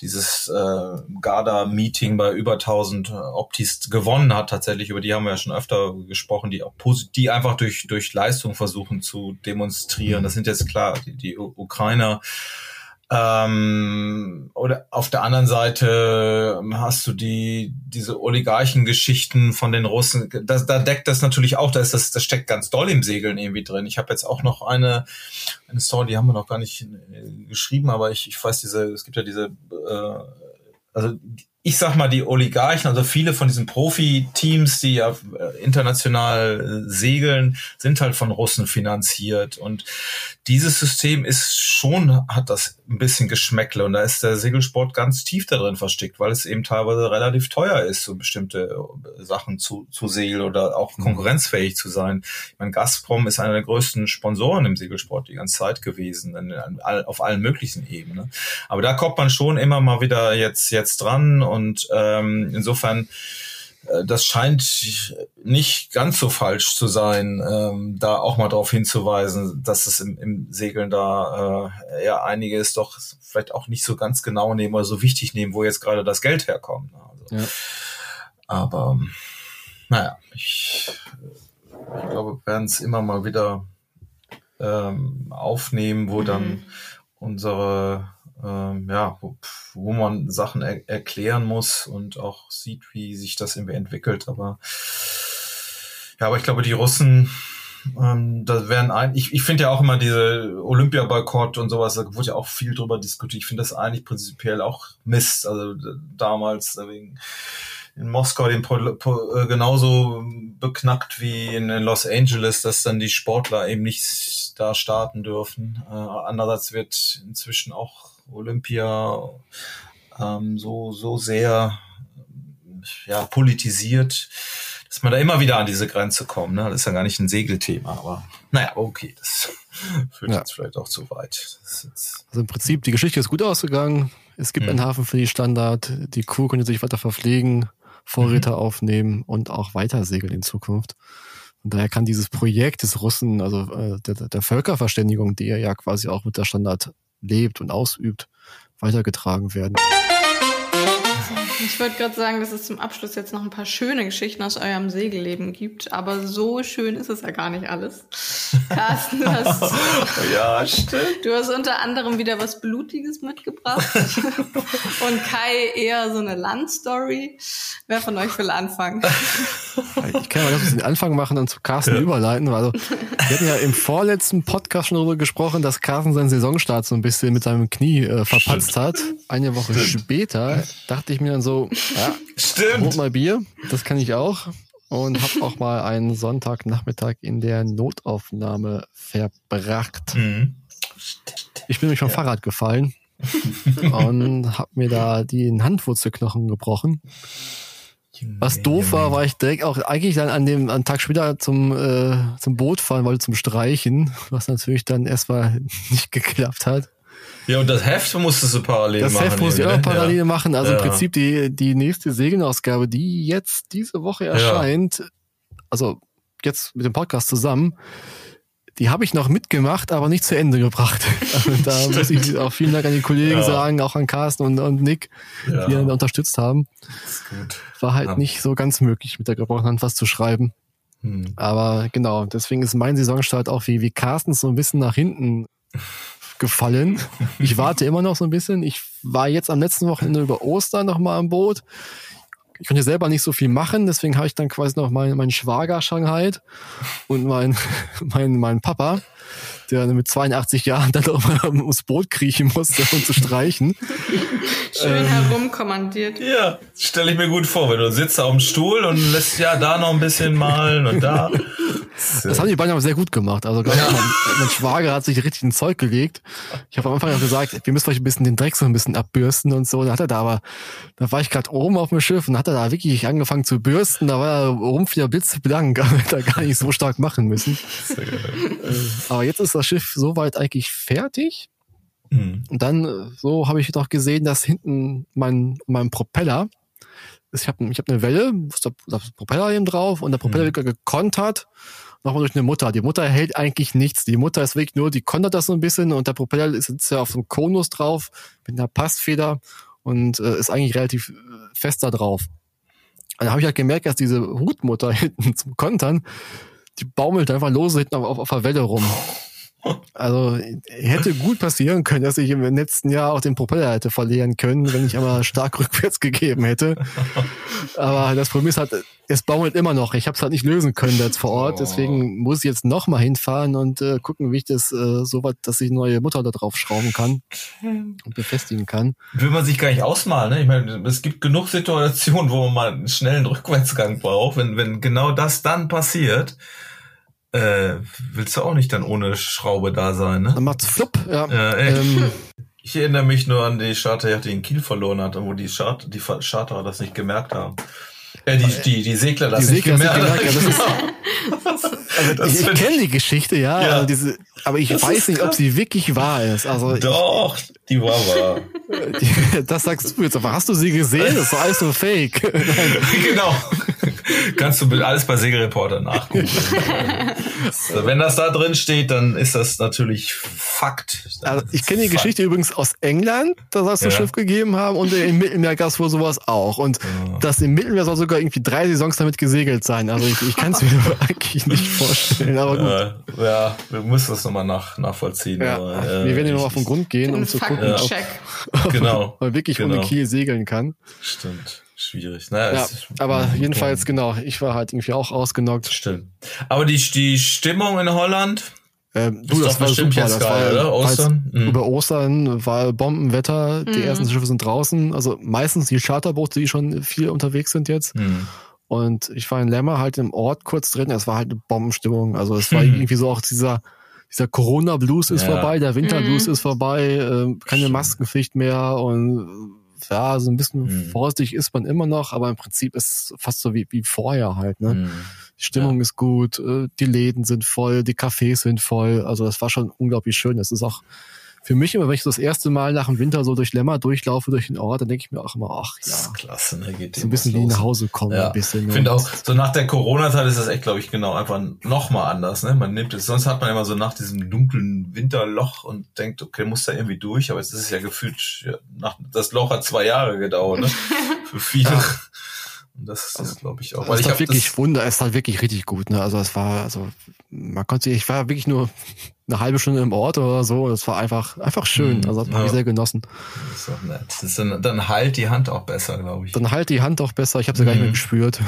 dieses äh, Garda-Meeting bei über 1000 äh, Optis gewonnen hat tatsächlich. Über die haben wir ja schon öfter gesprochen, die auch die einfach durch durch Leistung versuchen zu demonstrieren. Mhm. Das sind jetzt klar die, die Ukrainer Ähm, oder auf der anderen Seite hast du die diese Oligarchengeschichten von den Russen. Das, da deckt das natürlich auch. Da ist das, das steckt ganz doll im Segeln irgendwie drin. Ich habe jetzt auch noch eine eine Story, die haben wir noch gar nicht äh, geschrieben, aber ich, ich weiß diese. Es gibt ja diese äh, also ich sag mal, die Oligarchen, also viele von diesen Profi-Teams, die ja äh, international äh, segeln, sind halt von Russen finanziert. Und dieses System ist schon, hat das ein bisschen Geschmäckle. Und da ist der Segelsport ganz tief da drin versteckt, weil es eben teilweise relativ teuer ist, so bestimmte äh, Sachen zu, zu segeln oder auch mhm. konkurrenzfähig zu sein. Ich meine, Gazprom ist einer der größten Sponsoren im Segelsport die ganze Zeit gewesen, auf allen möglichen Ebenen. Aber da kommt man schon immer mal wieder jetzt, jetzt dran und ähm, insofern, äh, das scheint nicht ganz so falsch zu sein, ähm, da auch mal darauf hinzuweisen, dass es im, im Segeln da äh, ja einiges doch vielleicht auch nicht so ganz genau nehmen oder so wichtig nehmen, wo jetzt gerade das Geld herkommt. Also, ja. Aber naja, ich, ich glaube, wir werden es immer mal wieder ähm, aufnehmen, wo mhm. dann unsere ähm, ja, wo, wo man Sachen er erklären muss und auch sieht, wie sich das irgendwie entwickelt. Aber ja, aber ich glaube, die Russen, ähm, da werden ein, ich, ich finde ja auch immer diese Olympia-Boykott und sowas, da wurde ja auch viel drüber diskutiert. Ich finde das eigentlich prinzipiell auch Mist. Also damals wegen in Moskau den Pol Pol äh, genauso beknackt wie in Los Angeles, dass dann die Sportler eben nicht da starten dürfen. Äh, andererseits wird inzwischen auch Olympia ähm, so, so sehr ja, politisiert, dass man da immer wieder an diese Grenze kommt. Ne? Das ist ja gar nicht ein Segelthema, aber naja, okay, das führt ja. jetzt vielleicht auch zu weit. Also im Prinzip, die Geschichte ist gut ausgegangen. Es gibt mhm. einen Hafen für die Standard. Die Crew könnte sich weiter verpflegen, Vorräte mhm. aufnehmen und auch weiter segeln in Zukunft. Und daher kann dieses Projekt des Russen, also äh, der, der Völkerverständigung, die er ja quasi auch mit der Standard lebt und ausübt, weitergetragen werden. Ich wollte gerade sagen, dass es zum Abschluss jetzt noch ein paar schöne Geschichten aus eurem Segelleben gibt, aber so schön ist es ja gar nicht alles. Carsten, du hast, ja, stimmt. du hast unter anderem wieder was Blutiges mitgebracht und Kai eher so eine Landstory. Wer von euch will anfangen? Ich kann mal ganz den Anfang machen und zu Carsten ja. überleiten. Also, wir hatten ja im vorletzten Podcast schon darüber gesprochen, dass Carsten seinen Saisonstart so ein bisschen mit seinem Knie äh, verpatzt stimmt. hat. Eine Woche stimmt. später dachte ich mir dann so, ja, Stimmt. Hol mal Bier, das kann ich auch. Und habe auch mal einen Sonntagnachmittag in der Notaufnahme verbracht. Mhm. Ich bin nämlich vom ja. Fahrrad gefallen und habe mir da den Handwurzelknochen gebrochen. Was doof war, war ich direkt auch eigentlich dann an dem an Tag später zum äh, zum Boot fahren wollte zum Streichen, was natürlich dann erstmal nicht geklappt hat. Ja, und das Heft musstest du parallel das machen. Das Heft musste ich auch ne? parallel ja. machen. Also ja. im Prinzip die, die nächste Segenausgabe, die jetzt diese Woche erscheint, ja. also jetzt mit dem Podcast zusammen, die habe ich noch mitgemacht, aber nicht zu Ende gebracht. Also da muss ich auch vielen Dank an die Kollegen sagen, auch an Carsten und, und Nick, die dann unterstützt haben. War halt nicht so ganz möglich, mit der gebrochenen Hand was zu schreiben. Hm. Aber genau, deswegen ist mein Saisonstart auch wie, wie Carstens so ein bisschen nach hinten gefallen. Ich warte immer noch so ein bisschen. Ich war jetzt am letzten Wochenende über Ostern noch mal am Boot. Ich konnte selber nicht so viel machen, deswegen habe ich dann quasi noch meinen mein Schwager Shanghai und mein, mein, mein Papa der mit 82 Jahren dann auch mal ums Boot kriechen musste, um zu streichen. Schön ähm, herumkommandiert. Ja, stelle ich mir gut vor, wenn du sitzt auf dem Stuhl und lässt ja da noch ein bisschen malen und da. Das haben die beiden aber sehr gut gemacht. Also ja. mein, mein Schwager hat sich richtig ein Zeug gelegt. Ich habe am Anfang auch gesagt, wir müssen euch ein bisschen den Dreck so ein bisschen abbürsten und so. Da hat er da aber, da war ich gerade oben auf dem Schiff und hat er da wirklich angefangen zu bürsten. Da war er Rumpf wieder blitzblank, hätte er gar nicht so stark machen müssen. Sehr geil. Aber jetzt ist das Schiff soweit eigentlich fertig. Mhm. Und dann, äh, so habe ich doch gesehen, dass hinten mein, mein Propeller, ich habe ich hab eine Welle, da ist Propeller eben drauf und der Propeller mhm. wird gekontert nochmal durch eine Mutter. Die Mutter hält eigentlich nichts. Die Mutter ist wirklich nur, die kontert das so ein bisschen und der Propeller ist jetzt ja auf so einem Konus drauf mit einer Passfeder und äh, ist eigentlich relativ äh, fest da drauf. Dann habe ich halt gemerkt, dass diese Hutmutter hinten zum Kontern, die baumelt einfach lose hinten auf, auf, auf der Welle rum. Also hätte gut passieren können, dass ich im letzten Jahr auch den Propeller hätte verlieren können, wenn ich einmal stark rückwärts gegeben hätte. Aber das Problem ist halt, es baumelt immer noch. Ich habe es halt nicht lösen können jetzt vor Ort. Deswegen muss ich jetzt noch mal hinfahren und äh, gucken, wie ich das äh, so weit, dass ich eine neue Mutter da drauf schrauben kann und befestigen kann. Will man sich gar nicht ausmalen. Ne? Ich meine, es gibt genug Situationen, wo man mal einen schnellen Rückwärtsgang braucht. Wenn, wenn genau das dann passiert, äh, willst du auch nicht dann ohne Schraube da sein, ne? Dann macht's flupp, ja. Äh, ähm, ich erinnere mich nur an die Charterjacht, die in Kiel verloren hat, wo die, Charter, die Charterer das nicht gemerkt haben. Äh, die, die, die Segler das die nicht Segler gemerkt haben. Genau. Also ich, ich kenne die Geschichte, ja, ja. Also diese, aber ich weiß nicht, ob sie wirklich wahr ist. Also Doch, ich, die war wahr. Das sagst du jetzt, aber hast du sie gesehen? Das ist alles nur Fake. genau. Kannst du alles bei Segelreporter nachgucken. Wenn das da drin steht, dann ist das natürlich Fakt. Also ich kenne die Fakt. Geschichte übrigens aus England, da soll es ein ja. Schiff gegeben haben und im Mittelmeer gab es wohl sowas auch. Und ja. das im Mittelmeer soll sogar irgendwie drei Saisons damit gesegelt sein. Also ich, ich kann es mir eigentlich nicht vorstellen. Aber gut. Ja, ja wir müssen das nochmal nach, nachvollziehen. Ja. Aber, äh, wir werden ja noch auf den Grund gehen, um zu gucken, ob, genau. man wirklich genau. ohne Kiel segeln kann. Stimmt schwierig. Naja, ja, aber jedenfalls, genau, ich war halt irgendwie auch ausgenockt. Stimmt. Aber die, die Stimmung in Holland, ähm, du, das war super. das geil, war, oder? Ostern? Mhm. Über Ostern war Bombenwetter, die mhm. ersten Schiffe sind draußen. Also meistens die Charterboote, die schon viel unterwegs sind jetzt. Mhm. Und ich war in Lemmer halt im Ort kurz drin. Es war halt eine Bombenstimmung. Also es war mhm. irgendwie so auch dieser, dieser Corona-Blues ist ja. vorbei, der Winter-Blues mhm. ist vorbei, äh, keine Maskenpflicht mehr und ja, so ein bisschen mhm. vorsichtig ist man immer noch, aber im Prinzip ist es fast so wie, wie vorher halt. Ne? Mhm. Die Stimmung ja. ist gut, äh, die Läden sind voll, die Cafés sind voll. Also das war schon unglaublich schön. Das ist auch für mich immer, wenn ich das erste Mal nach dem Winter so durch Lemmer durchlaufe, durch den Ort, dann denke ich mir auch immer, ach ja. Das ist klasse, ne? Geht so ein bisschen wie nach Hause kommen, ja. ein bisschen. Ich finde auch, so nach der Corona-Zeit ist das echt, glaube ich, genau, einfach nochmal anders, ne? Man nimmt es, sonst hat man immer so nach diesem dunklen Winterloch und denkt, okay, muss da irgendwie durch, aber jetzt ist es ja gefühlt, ja, nach, das Loch hat zwei Jahre gedauert, ne? Für viele. Und das ist, also, glaube ich, auch. Weil es ist wirklich Wunder, es ist halt wirklich richtig gut, ne? Also es war, also man konnte, ich war wirklich nur eine halbe Stunde im Ort oder so. Das war einfach, einfach schön. Mhm. Also das ja. habe ich sehr genossen. Das ist auch nett. Das ist dann, dann halt die Hand auch besser, glaube ich. Dann halt die Hand auch besser. Ich habe sie mhm. gar nicht mehr mhm. gespürt.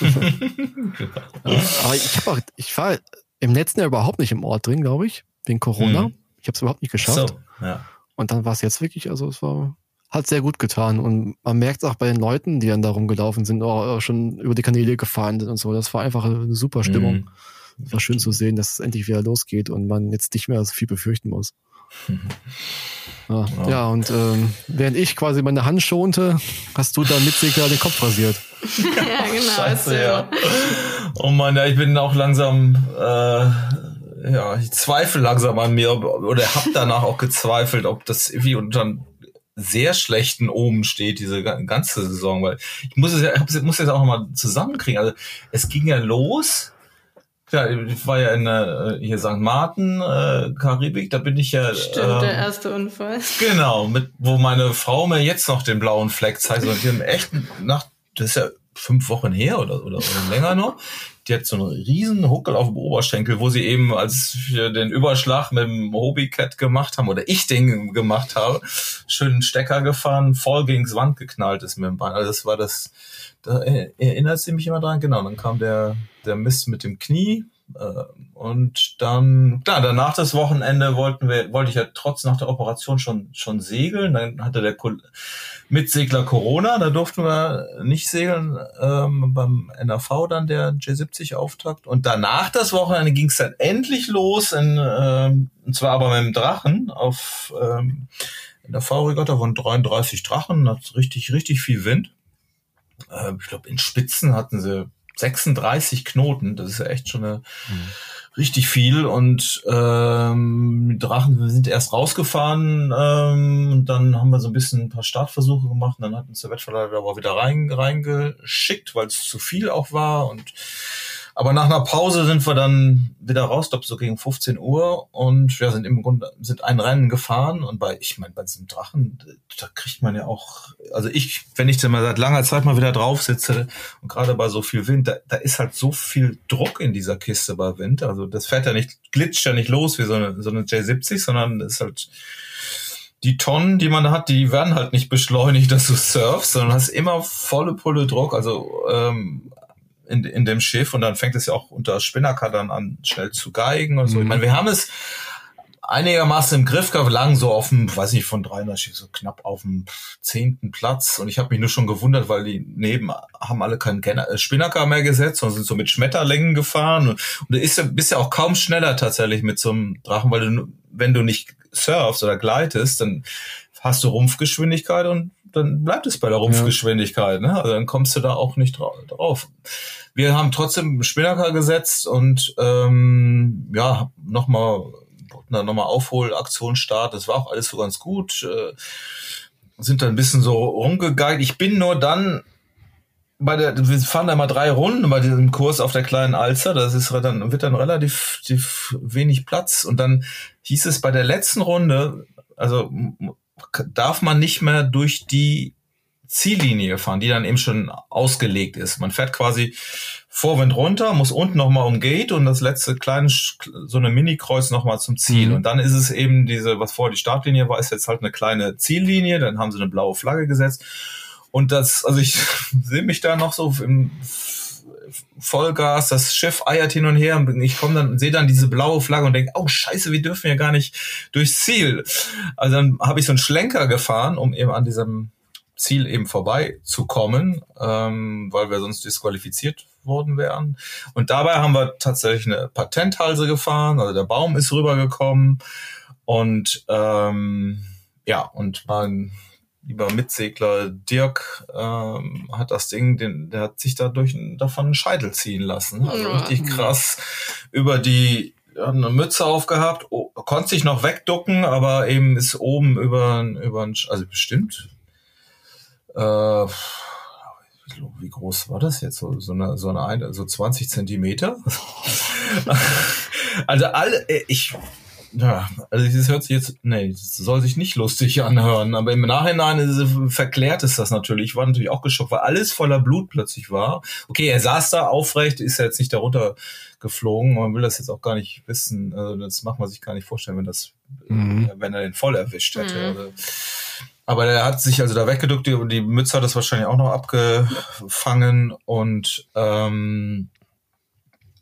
Aber ich habe auch, ich war im letzten Jahr überhaupt nicht im Ort drin, glaube ich, wegen Corona. Mhm. Ich habe es überhaupt nicht geschafft. So, ja. Und dann war es jetzt wirklich, also es war hat sehr gut getan. Und man merkt es auch bei den Leuten, die dann da rumgelaufen sind, auch schon über die Kanäle gefahren sind und so. Das war einfach eine super Stimmung. Mhm. Es war schön zu sehen, dass es endlich wieder losgeht und man jetzt nicht mehr so viel befürchten muss. Ja, ja. ja und ähm, während ich quasi meine Hand schonte, hast du da mit Segler den Kopf rasiert. ja, genau. Scheiße, ja. Oh Mann, ja, ich bin auch langsam, äh, ja, ich zweifle langsam an mir oder hab danach auch gezweifelt, ob das irgendwie unter sehr schlechten Omen steht, diese ganze Saison, weil ich muss es ja, ich muss es auch nochmal zusammenkriegen. Also es ging ja los. Klar, ich war ja in äh, hier St. Martin, äh, Karibik, da bin ich ja. Stimmt, äh, der erste Unfall. Genau, mit wo meine Frau mir jetzt noch den blauen Fleck zeigt. Und die haben echt nach, das ist ja fünf Wochen her oder, oder, oder länger noch die hat so einen riesen Huckel auf dem Oberschenkel, wo sie eben, als wir den Überschlag mit dem Hobbycat gemacht haben, oder ich den gemacht habe, schönen Stecker gefahren, voll gegens Wand geknallt ist mit dem Bein. Also das war das, da erinnert sie mich immer dran, genau. Dann kam der, der Mist mit dem Knie, äh, und dann, klar, danach das Wochenende wollten wir, wollte ich ja trotz nach der Operation schon, schon segeln. Dann hatte der Mitsegler Corona, da durften wir nicht segeln, ähm, beim NAV dann der J70-Auftakt. Und danach das Wochenende ging es dann endlich los, in, ähm, und zwar aber mit dem Drachen auf ähm, NAV-Regatta von 33 Drachen, hat richtig, richtig viel Wind. Äh, ich glaube, in Spitzen hatten sie 36 Knoten, das ist ja echt schon eine, mhm. richtig viel. Und ähm, Drachen, wir sind erst rausgefahren ähm, und dann haben wir so ein bisschen ein paar Startversuche gemacht und dann hat uns der Wettverleiter aber wieder rein, reingeschickt, weil es zu viel auch war und Aber nach einer Pause sind wir dann wieder raus, glaube so gegen 15 Uhr und wir sind im Grunde sind ein Rennen gefahren und bei ich meine bei diesem Drachen da kriegt man ja auch also ich wenn ich dann mal seit langer Zeit mal wieder drauf sitze und gerade bei so viel Wind da, da ist halt so viel Druck in dieser Kiste bei Wind also das fährt ja nicht glitscht ja nicht los wie so eine so eine J70 sondern ist halt die Tonnen, die man hat, die werden halt nicht beschleunigt, dass du surfst, sondern hast immer volle Pulle Druck. Also ähm, in, in dem Schiff und dann fängt es ja auch unter Spinnaker an, schnell zu geigen und so. Mhm. Ich meine, wir haben es einigermaßen im Griff gehabt, lang so auf dem, weiß nicht, von 300 Schiff, so knapp auf dem zehnten Platz. Und ich habe mich nur schon gewundert, weil die neben haben alle keinen äh, Spinnaker mehr gesetzt, sondern sind so mit Schmetterlängen gefahren. Und, und du ist, bist ja auch kaum schneller tatsächlich mit so einem Drachen, weil du, wenn du nicht surfst oder gleitest, dann hast du Rumpfgeschwindigkeit und dann bleibt es bei der Rumpfgeschwindigkeit. Ne? Also dann kommst du da auch nicht drauf. Wir haben trotzdem Spinnaker gesetzt und ähm, ja, nochmal noch mal Aufholaktion Start. Das war auch alles so ganz gut. Äh, sind dann ein bisschen so rumgegeigt. Ich bin nur dann bei der, wir fahren da mal drei Runden bei diesem Kurs auf der kleinen Alster, das ist dann, wird dann relativ wenig Platz und dann hieß es bei der letzten Runde, also darf man nicht mehr durch die Ziellinie fahren, die dann eben schon ausgelegt ist. Man fährt quasi Vorwind runter, muss unten nochmal um Gate und das letzte kleine, so eine Mini-Kreuz nochmal zum Ziel. Mhm. Und dann ist es eben diese, was vorher die Startlinie war, ist jetzt halt eine kleine Ziellinie, dann haben sie eine blaue Flagge gesetzt. Und das, also ich sehe mich da noch so im Vollgas, das Schiff eiert hin und her und ich komme dann sehe dann diese blaue Flagge und denke, oh Scheiße, wir dürfen ja gar nicht durchs Ziel. Also dann habe ich so einen Schlenker gefahren, um eben an diesem Ziel eben vorbei zu kommen, ähm, weil wir sonst disqualifiziert worden wären. Und dabei haben wir tatsächlich eine Patenthalse gefahren, also der Baum ist rübergekommen und ähm, ja, und mein lieber Mitsegler Dirk ähm, hat das Ding, den, der hat sich dadurch davon einen Scheitel ziehen lassen. Also richtig krass über die hat eine Mütze aufgehabt, oh, konnte sich noch wegducken, aber eben ist oben über, über also bestimmt äh, wie groß war das jetzt? So, so eine, so eine, so 20 Zentimeter? also alle, äh, ich ja, also das hört sich jetzt, nee, das soll sich nicht lustig anhören, aber im Nachhinein ist, verklärt ist das natürlich. Ich war natürlich auch geschockt, weil alles voller Blut plötzlich war. Okay, er saß da aufrecht, ist ja jetzt nicht darunter geflogen. Man will das jetzt auch gar nicht wissen. Also das macht man sich gar nicht vorstellen, wenn das, mhm. wenn er den voll erwischt hätte. Mhm. Also, aber er hat sich also da weggeduckt, die, die Mütze hat das wahrscheinlich auch noch abgefangen und ähm,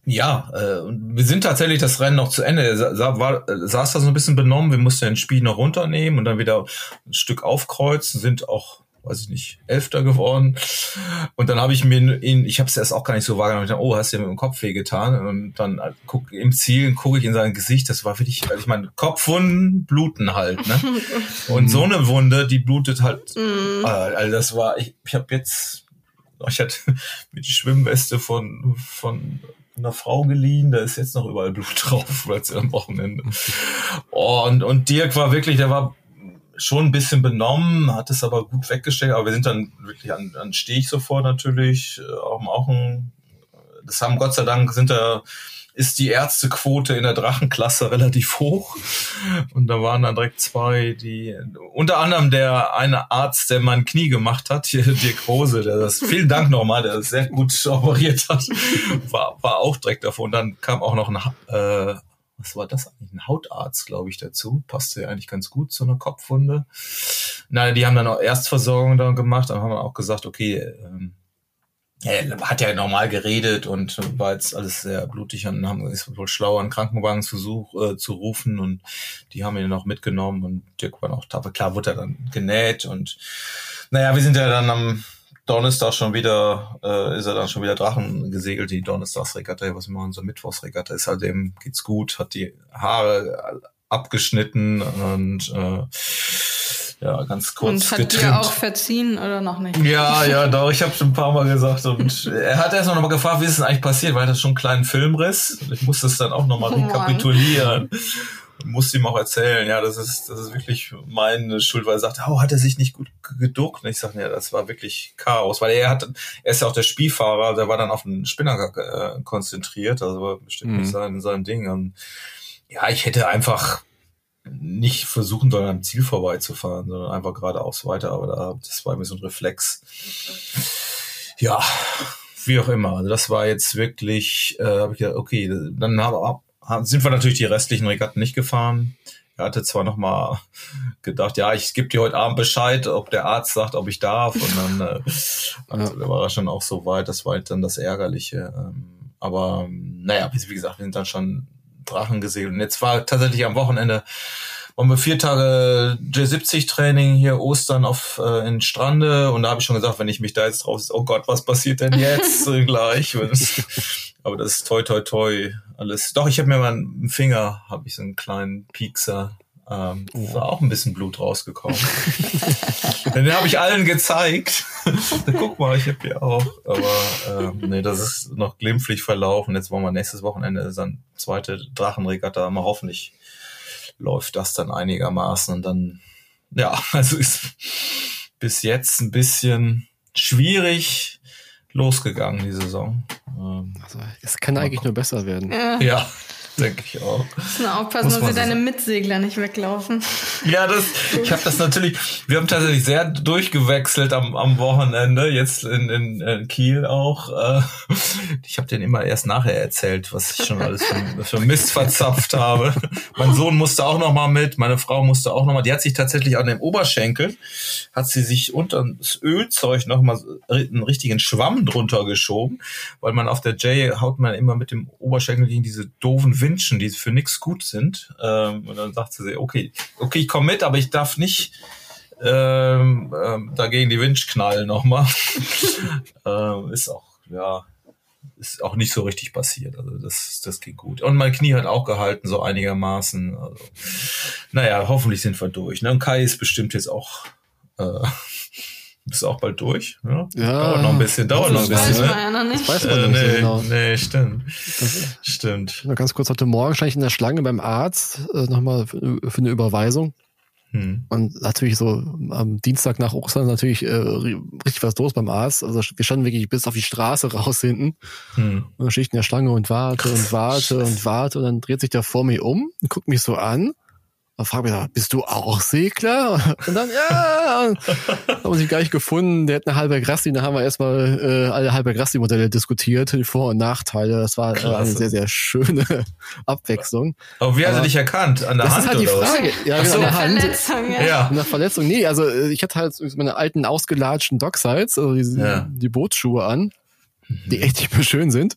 ja, äh, wir sind tatsächlich das Rennen noch zu Ende. Sa war, saß da so ein bisschen benommen. Wir mussten den Spiel noch runternehmen und dann wieder ein Stück aufkreuzen, sind auch, weiß ich nicht, Elfter geworden. Und dann habe ich mir ihn, ich habe es erst auch gar nicht so wahrgenommen. Ich dachte, oh, hast du dir mit dem Kopf wehgetan? Und dann äh, guck im Ziel gucke ich in sein Gesicht. Das war wirklich, also ich meine, Kopfwunden bluten halt. Ne? Und so eine Wunde, die blutet halt. Mhm. Also das war, ich, ich habe jetzt ich hatte mir die Schwimmweste von, von einer Frau geliehen, da ist jetzt noch überall Blut drauf, weil es am Wochenende. Und, und Dirk war wirklich, der war schon ein bisschen benommen, hat es aber gut weggesteckt, aber wir sind dann wirklich an, an Steg sofort natürlich, äh, auch, auch ein, das haben Gott sei Dank sind da ist die Ärztequote in der Drachenklasse relativ hoch. Und da waren dann direkt zwei, die, unter anderem der eine Arzt, der mein Knie gemacht hat, hier Dirk Rose, der das, vielen Dank nochmal, der das sehr gut operiert hat, war, war auch direkt davor. Und dann kam auch noch ein, äh, was war das eigentlich? Ein Hautarzt, glaube ich, dazu. Passte ja eigentlich ganz gut zu einer Kopfwunde. Nein, die haben dann auch Erstversorgung dann gemacht, dann haben wir auch gesagt, okay, ähm, er hat ja normal geredet und war jetzt alles sehr blutig und haben ist wohl schlau, einen Krankenwagen zu, such, äh, zu rufen und die haben ihn noch mitgenommen und Dirk war noch tapfer. Klar wurde er dann genäht und naja, wir sind ja dann am Donnerstag schon wieder, äh, ist er dann schon wieder Drachen gesegelt, die Donnerstagsregatta, was immer unsere Mittwochsregatta ist, halt dem geht's gut, hat die Haare abgeschnitten und äh, ja, ganz kurz Und hat getrimmt. dir auch verziehen oder noch nicht? Ja, ja, doch, ich habe schon ein paar Mal gesagt. Und er hat erst noch mal gefragt, wie ist es eigentlich passiert, weil er schon einen kleinen Filmriss. Ich musste es dann auch noch mal oh rekapitulieren. musste ihm auch erzählen, ja, das ist, das ist wirklich meine Schuld, weil er sagt, oh, hat er sich nicht gut geduckt? Und ich sage, ja, das war wirklich Chaos, weil er hat, er ist ja auch der Spielfahrer, der war dann auf den Spinner äh, konzentriert, also war bestimmt mhm. nicht sein, sein Ding. Und ja, ich hätte einfach nicht versuchen sollen, am Ziel vorbeizufahren, sondern einfach geradeaus weiter, aber da, das war mir so ein Reflex. Ja, wie auch immer. Also das war jetzt wirklich, äh, habe ich gedacht, okay, dann haben, sind wir natürlich die restlichen Regatten nicht gefahren. Er hatte zwar noch mal gedacht, ja, ich gebe dir heute Abend Bescheid, ob der Arzt sagt, ob ich darf. Und dann äh, also, war er schon auch so weit. Das war halt dann das Ärgerliche. Ähm, aber naja, wie gesagt, wir sind dann schon Drachen gesegelt. Und jetzt war tatsächlich am Wochenende waren wir vier Tage J70-Training hier Ostern auf äh, in Strande und da habe ich schon gesagt, wenn ich mich da jetzt drauf, oh Gott, was passiert denn jetzt gleich? aber das ist toi toi toi alles. Doch, ich habe mir mal einen Finger, habe ich so einen kleinen Piekser. Ähm, oh. War auch ein bisschen Blut rausgekommen. Den habe ich allen gezeigt. Guck mal, ich habe hier auch. Aber ähm, nee, das ist noch glimpflich verlaufen. Jetzt wollen wir nächstes Wochenende dann zweite Drachenregatta. Mal hoffentlich läuft das dann einigermaßen. Und dann, ja, also ist bis jetzt ein bisschen schwierig losgegangen, die Saison. Ähm, also, es kann eigentlich nur besser werden. Ja. ja. Denke ich auch. Muss aufpassen, dass dir deine Mitsegler nicht weglaufen. Ja, das, ich habe das natürlich, wir haben tatsächlich sehr durchgewechselt am, am Wochenende, jetzt in, in, in Kiel auch. Äh, ich habe den immer erst nachher erzählt, was ich schon alles für, für Mist verzapft habe. Mein Sohn musste auch noch mal mit, meine Frau musste auch noch mal. Die hat sich tatsächlich an dem Oberschenkel, hat sie sich unter das Ölzeug noch mal einen richtigen Schwamm drunter geschoben, weil man auf der J haut man immer mit dem Oberschenkel gegen diese doofen Winschen, die für nichts gut sind. Ähm, und dann sagt sie, okay, okay, ich komme mit, aber ich darf nicht ähm, ähm, dagegen die Winch knallen nochmal. ähm, ist auch, ja, ist auch nicht so richtig passiert. Also das, das geht gut. Und mein Knie hat auch gehalten, so einigermaßen. Also, naja, hoffentlich sind wir durch. Ne? Und Kai ist bestimmt jetzt auch äh, bist auch bald durch. Ja? ja dauert noch ein bisschen, dauert noch ein bisschen. Weiß ne? man ja noch nicht. Das weiß man äh, nicht nee, genau. nee, stimmt. Das, stimmt. Nur ganz kurz, heute Morgen stand ich in der Schlange beim Arzt äh, nochmal für, für eine Überweisung. Hm. Und natürlich so am Dienstag nach Ostern natürlich äh, richtig was los beim Arzt. Also wir standen wirklich bis auf die Straße raus hinten. Hm. Und dann stehe ich in der Schlange und warte und warte und warte und dann dreht sich der vor mir um und guckt mich so an dann fragt mich, bist du auch Segler? Und dann, ja, haben wir sich gar nicht gefunden. Der hat eine halbe Grassi, da haben wir erstmal äh, alle halbe Grassi-Modelle diskutiert, die Vor- und Nachteile. Das war äh, eine sehr, sehr schöne Abwechslung. Aber wie hat er dich erkannt? An der das Hand? Das ist halt die Frage. Ja, so. an der Hand. Verletzung, ja. ja. An der Verletzung. Nee, also äh, ich hatte halt meine alten ausgelatschten Docksides, also die, ja. die Bootsschuhe an, die echt nicht mehr schön sind.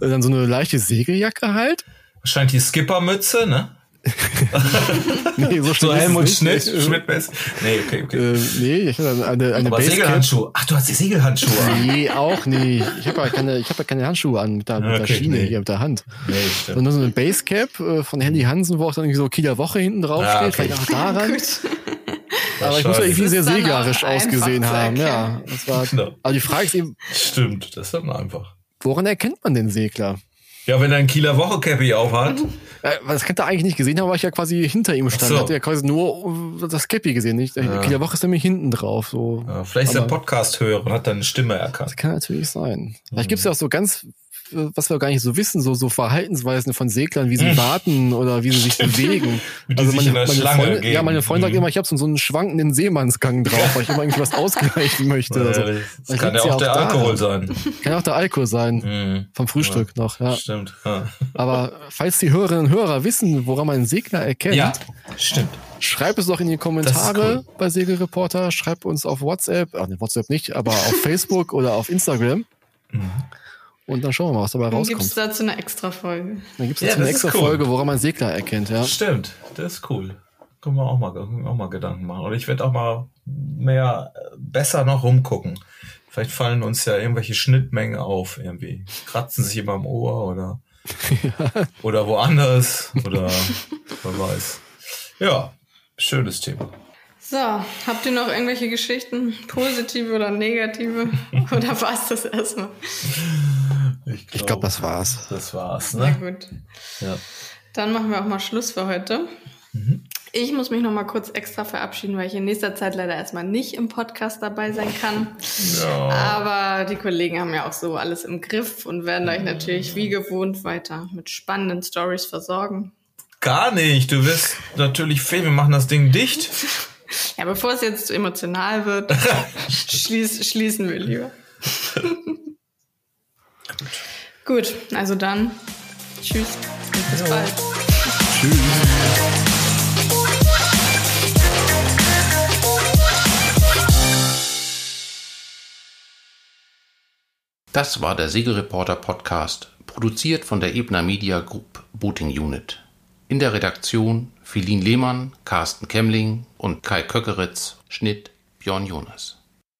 Dann so eine leichte Segeljacke halt. Wahrscheinlich die Skippermütze, ne? nee, so, so Helmut Schmidt, Schmidt -Mess. Nee, okay, okay. Äh, nee, ich hatte eine, eine Aber Segelhandschuhe. Ach, du hast die Segelhandschuhe an. Nee, auch nicht. Ich habe ja keine, ich habe ja keine Handschuhe an mit der, mit okay, der Schiene nee. hier mit der Hand. Nee, stimmt. Sondern so eine Basecap äh, von Handy Hansen, wo auch dann irgendwie so Kieler Woche hinten drauf ja, steht. Okay. Vielleicht auch daran. Aber ich muss ja irgendwie sehr segerisch ausgesehen haben. Ja, das war, genau. aber die Frage ist eben. Stimmt, das ist dann einfach. Woran erkennt man den Segler? Ja, wenn er ein Kieler Woche Cappy auf hat. Das könnte er eigentlich nicht gesehen haben, weil ich ja quasi hinter ihm stand. So. Er hat ja quasi nur das Cappy gesehen. Nicht? Ja. Kieler Woche ist nämlich hinten drauf. So. Ja, vielleicht ist er Podcast-Hörer und hat dann eine Stimme erkannt. Das kann natürlich sein. Vielleicht mhm. gibt es ja auch so ganz was wir gar nicht so wissen, so, so Verhaltensweisen von Seglern, wie sie warten oder wie sie sich bewegen. also meine, meine Freundin, ja, meine Freundin sagt immer, ich habe so, so einen schwankenden Seemannsgang drauf, weil ich immer irgendwie was ausgleichen möchte. Also, das kann ja auch, der Alkohol sein. Kann auch der Alkohol sein. Mhm. Vom Frühstück ja. noch, ja. Stimmt. Ja. Aber falls die Hörerinnen und Hörer wissen, woran man einen Segler erkennt, ja, stimmt. Schreib es doch in die Kommentare cool. bei Segelreporter, schreib uns auf WhatsApp, ach ne, WhatsApp nicht, aber auf Facebook oder auf Instagram. Mhm. Und dann schauen wir mal, was dabei dann rauskommt. Dann gibt es dazu eine extra Folge. Dann gibt es dazu ja, eine extra cool. Folge, woran man Segler erkennt, ja. Stimmt, das ist cool. Können wir auch mal, können wir auch mal Gedanken machen. Oder ich werde auch mal mehr, besser noch rumgucken. Vielleicht fallen uns ja irgendwelche Schnittmengen auf, irgendwie. Kratzen sich immer am Ohr oder, ja. oder woanders oder wer weiß. Ja, schönes Thema. So, habt ihr noch irgendwelche Geschichten, positive oder negative? oder war es das erstmal? Ich glaube, glaub, das war's. Das war's, ne? Na gut. Ja. Dann machen wir auch mal Schluss für heute. Mhm. Ich muss mich noch mal kurz extra verabschieden, weil ich in nächster Zeit leider erstmal nicht im Podcast dabei sein kann. Ja. Aber die Kollegen haben ja auch so alles im Griff und werden euch natürlich wie gewohnt weiter mit spannenden Stories versorgen. Gar nicht. Du wirst natürlich fehlen. Wir machen das Ding dicht. Ja, bevor es jetzt zu emotional wird, schließ, schließen wir lieber. Gut, also dann tschüss und bis ja. bald. Tschüss. Das war der Segelreporter Podcast, produziert von der Ebner Media Group Booting Unit. In der Redaktion Philin Lehmann, Carsten Kemmling und Kai Köckeritz, Schnitt Björn Jonas.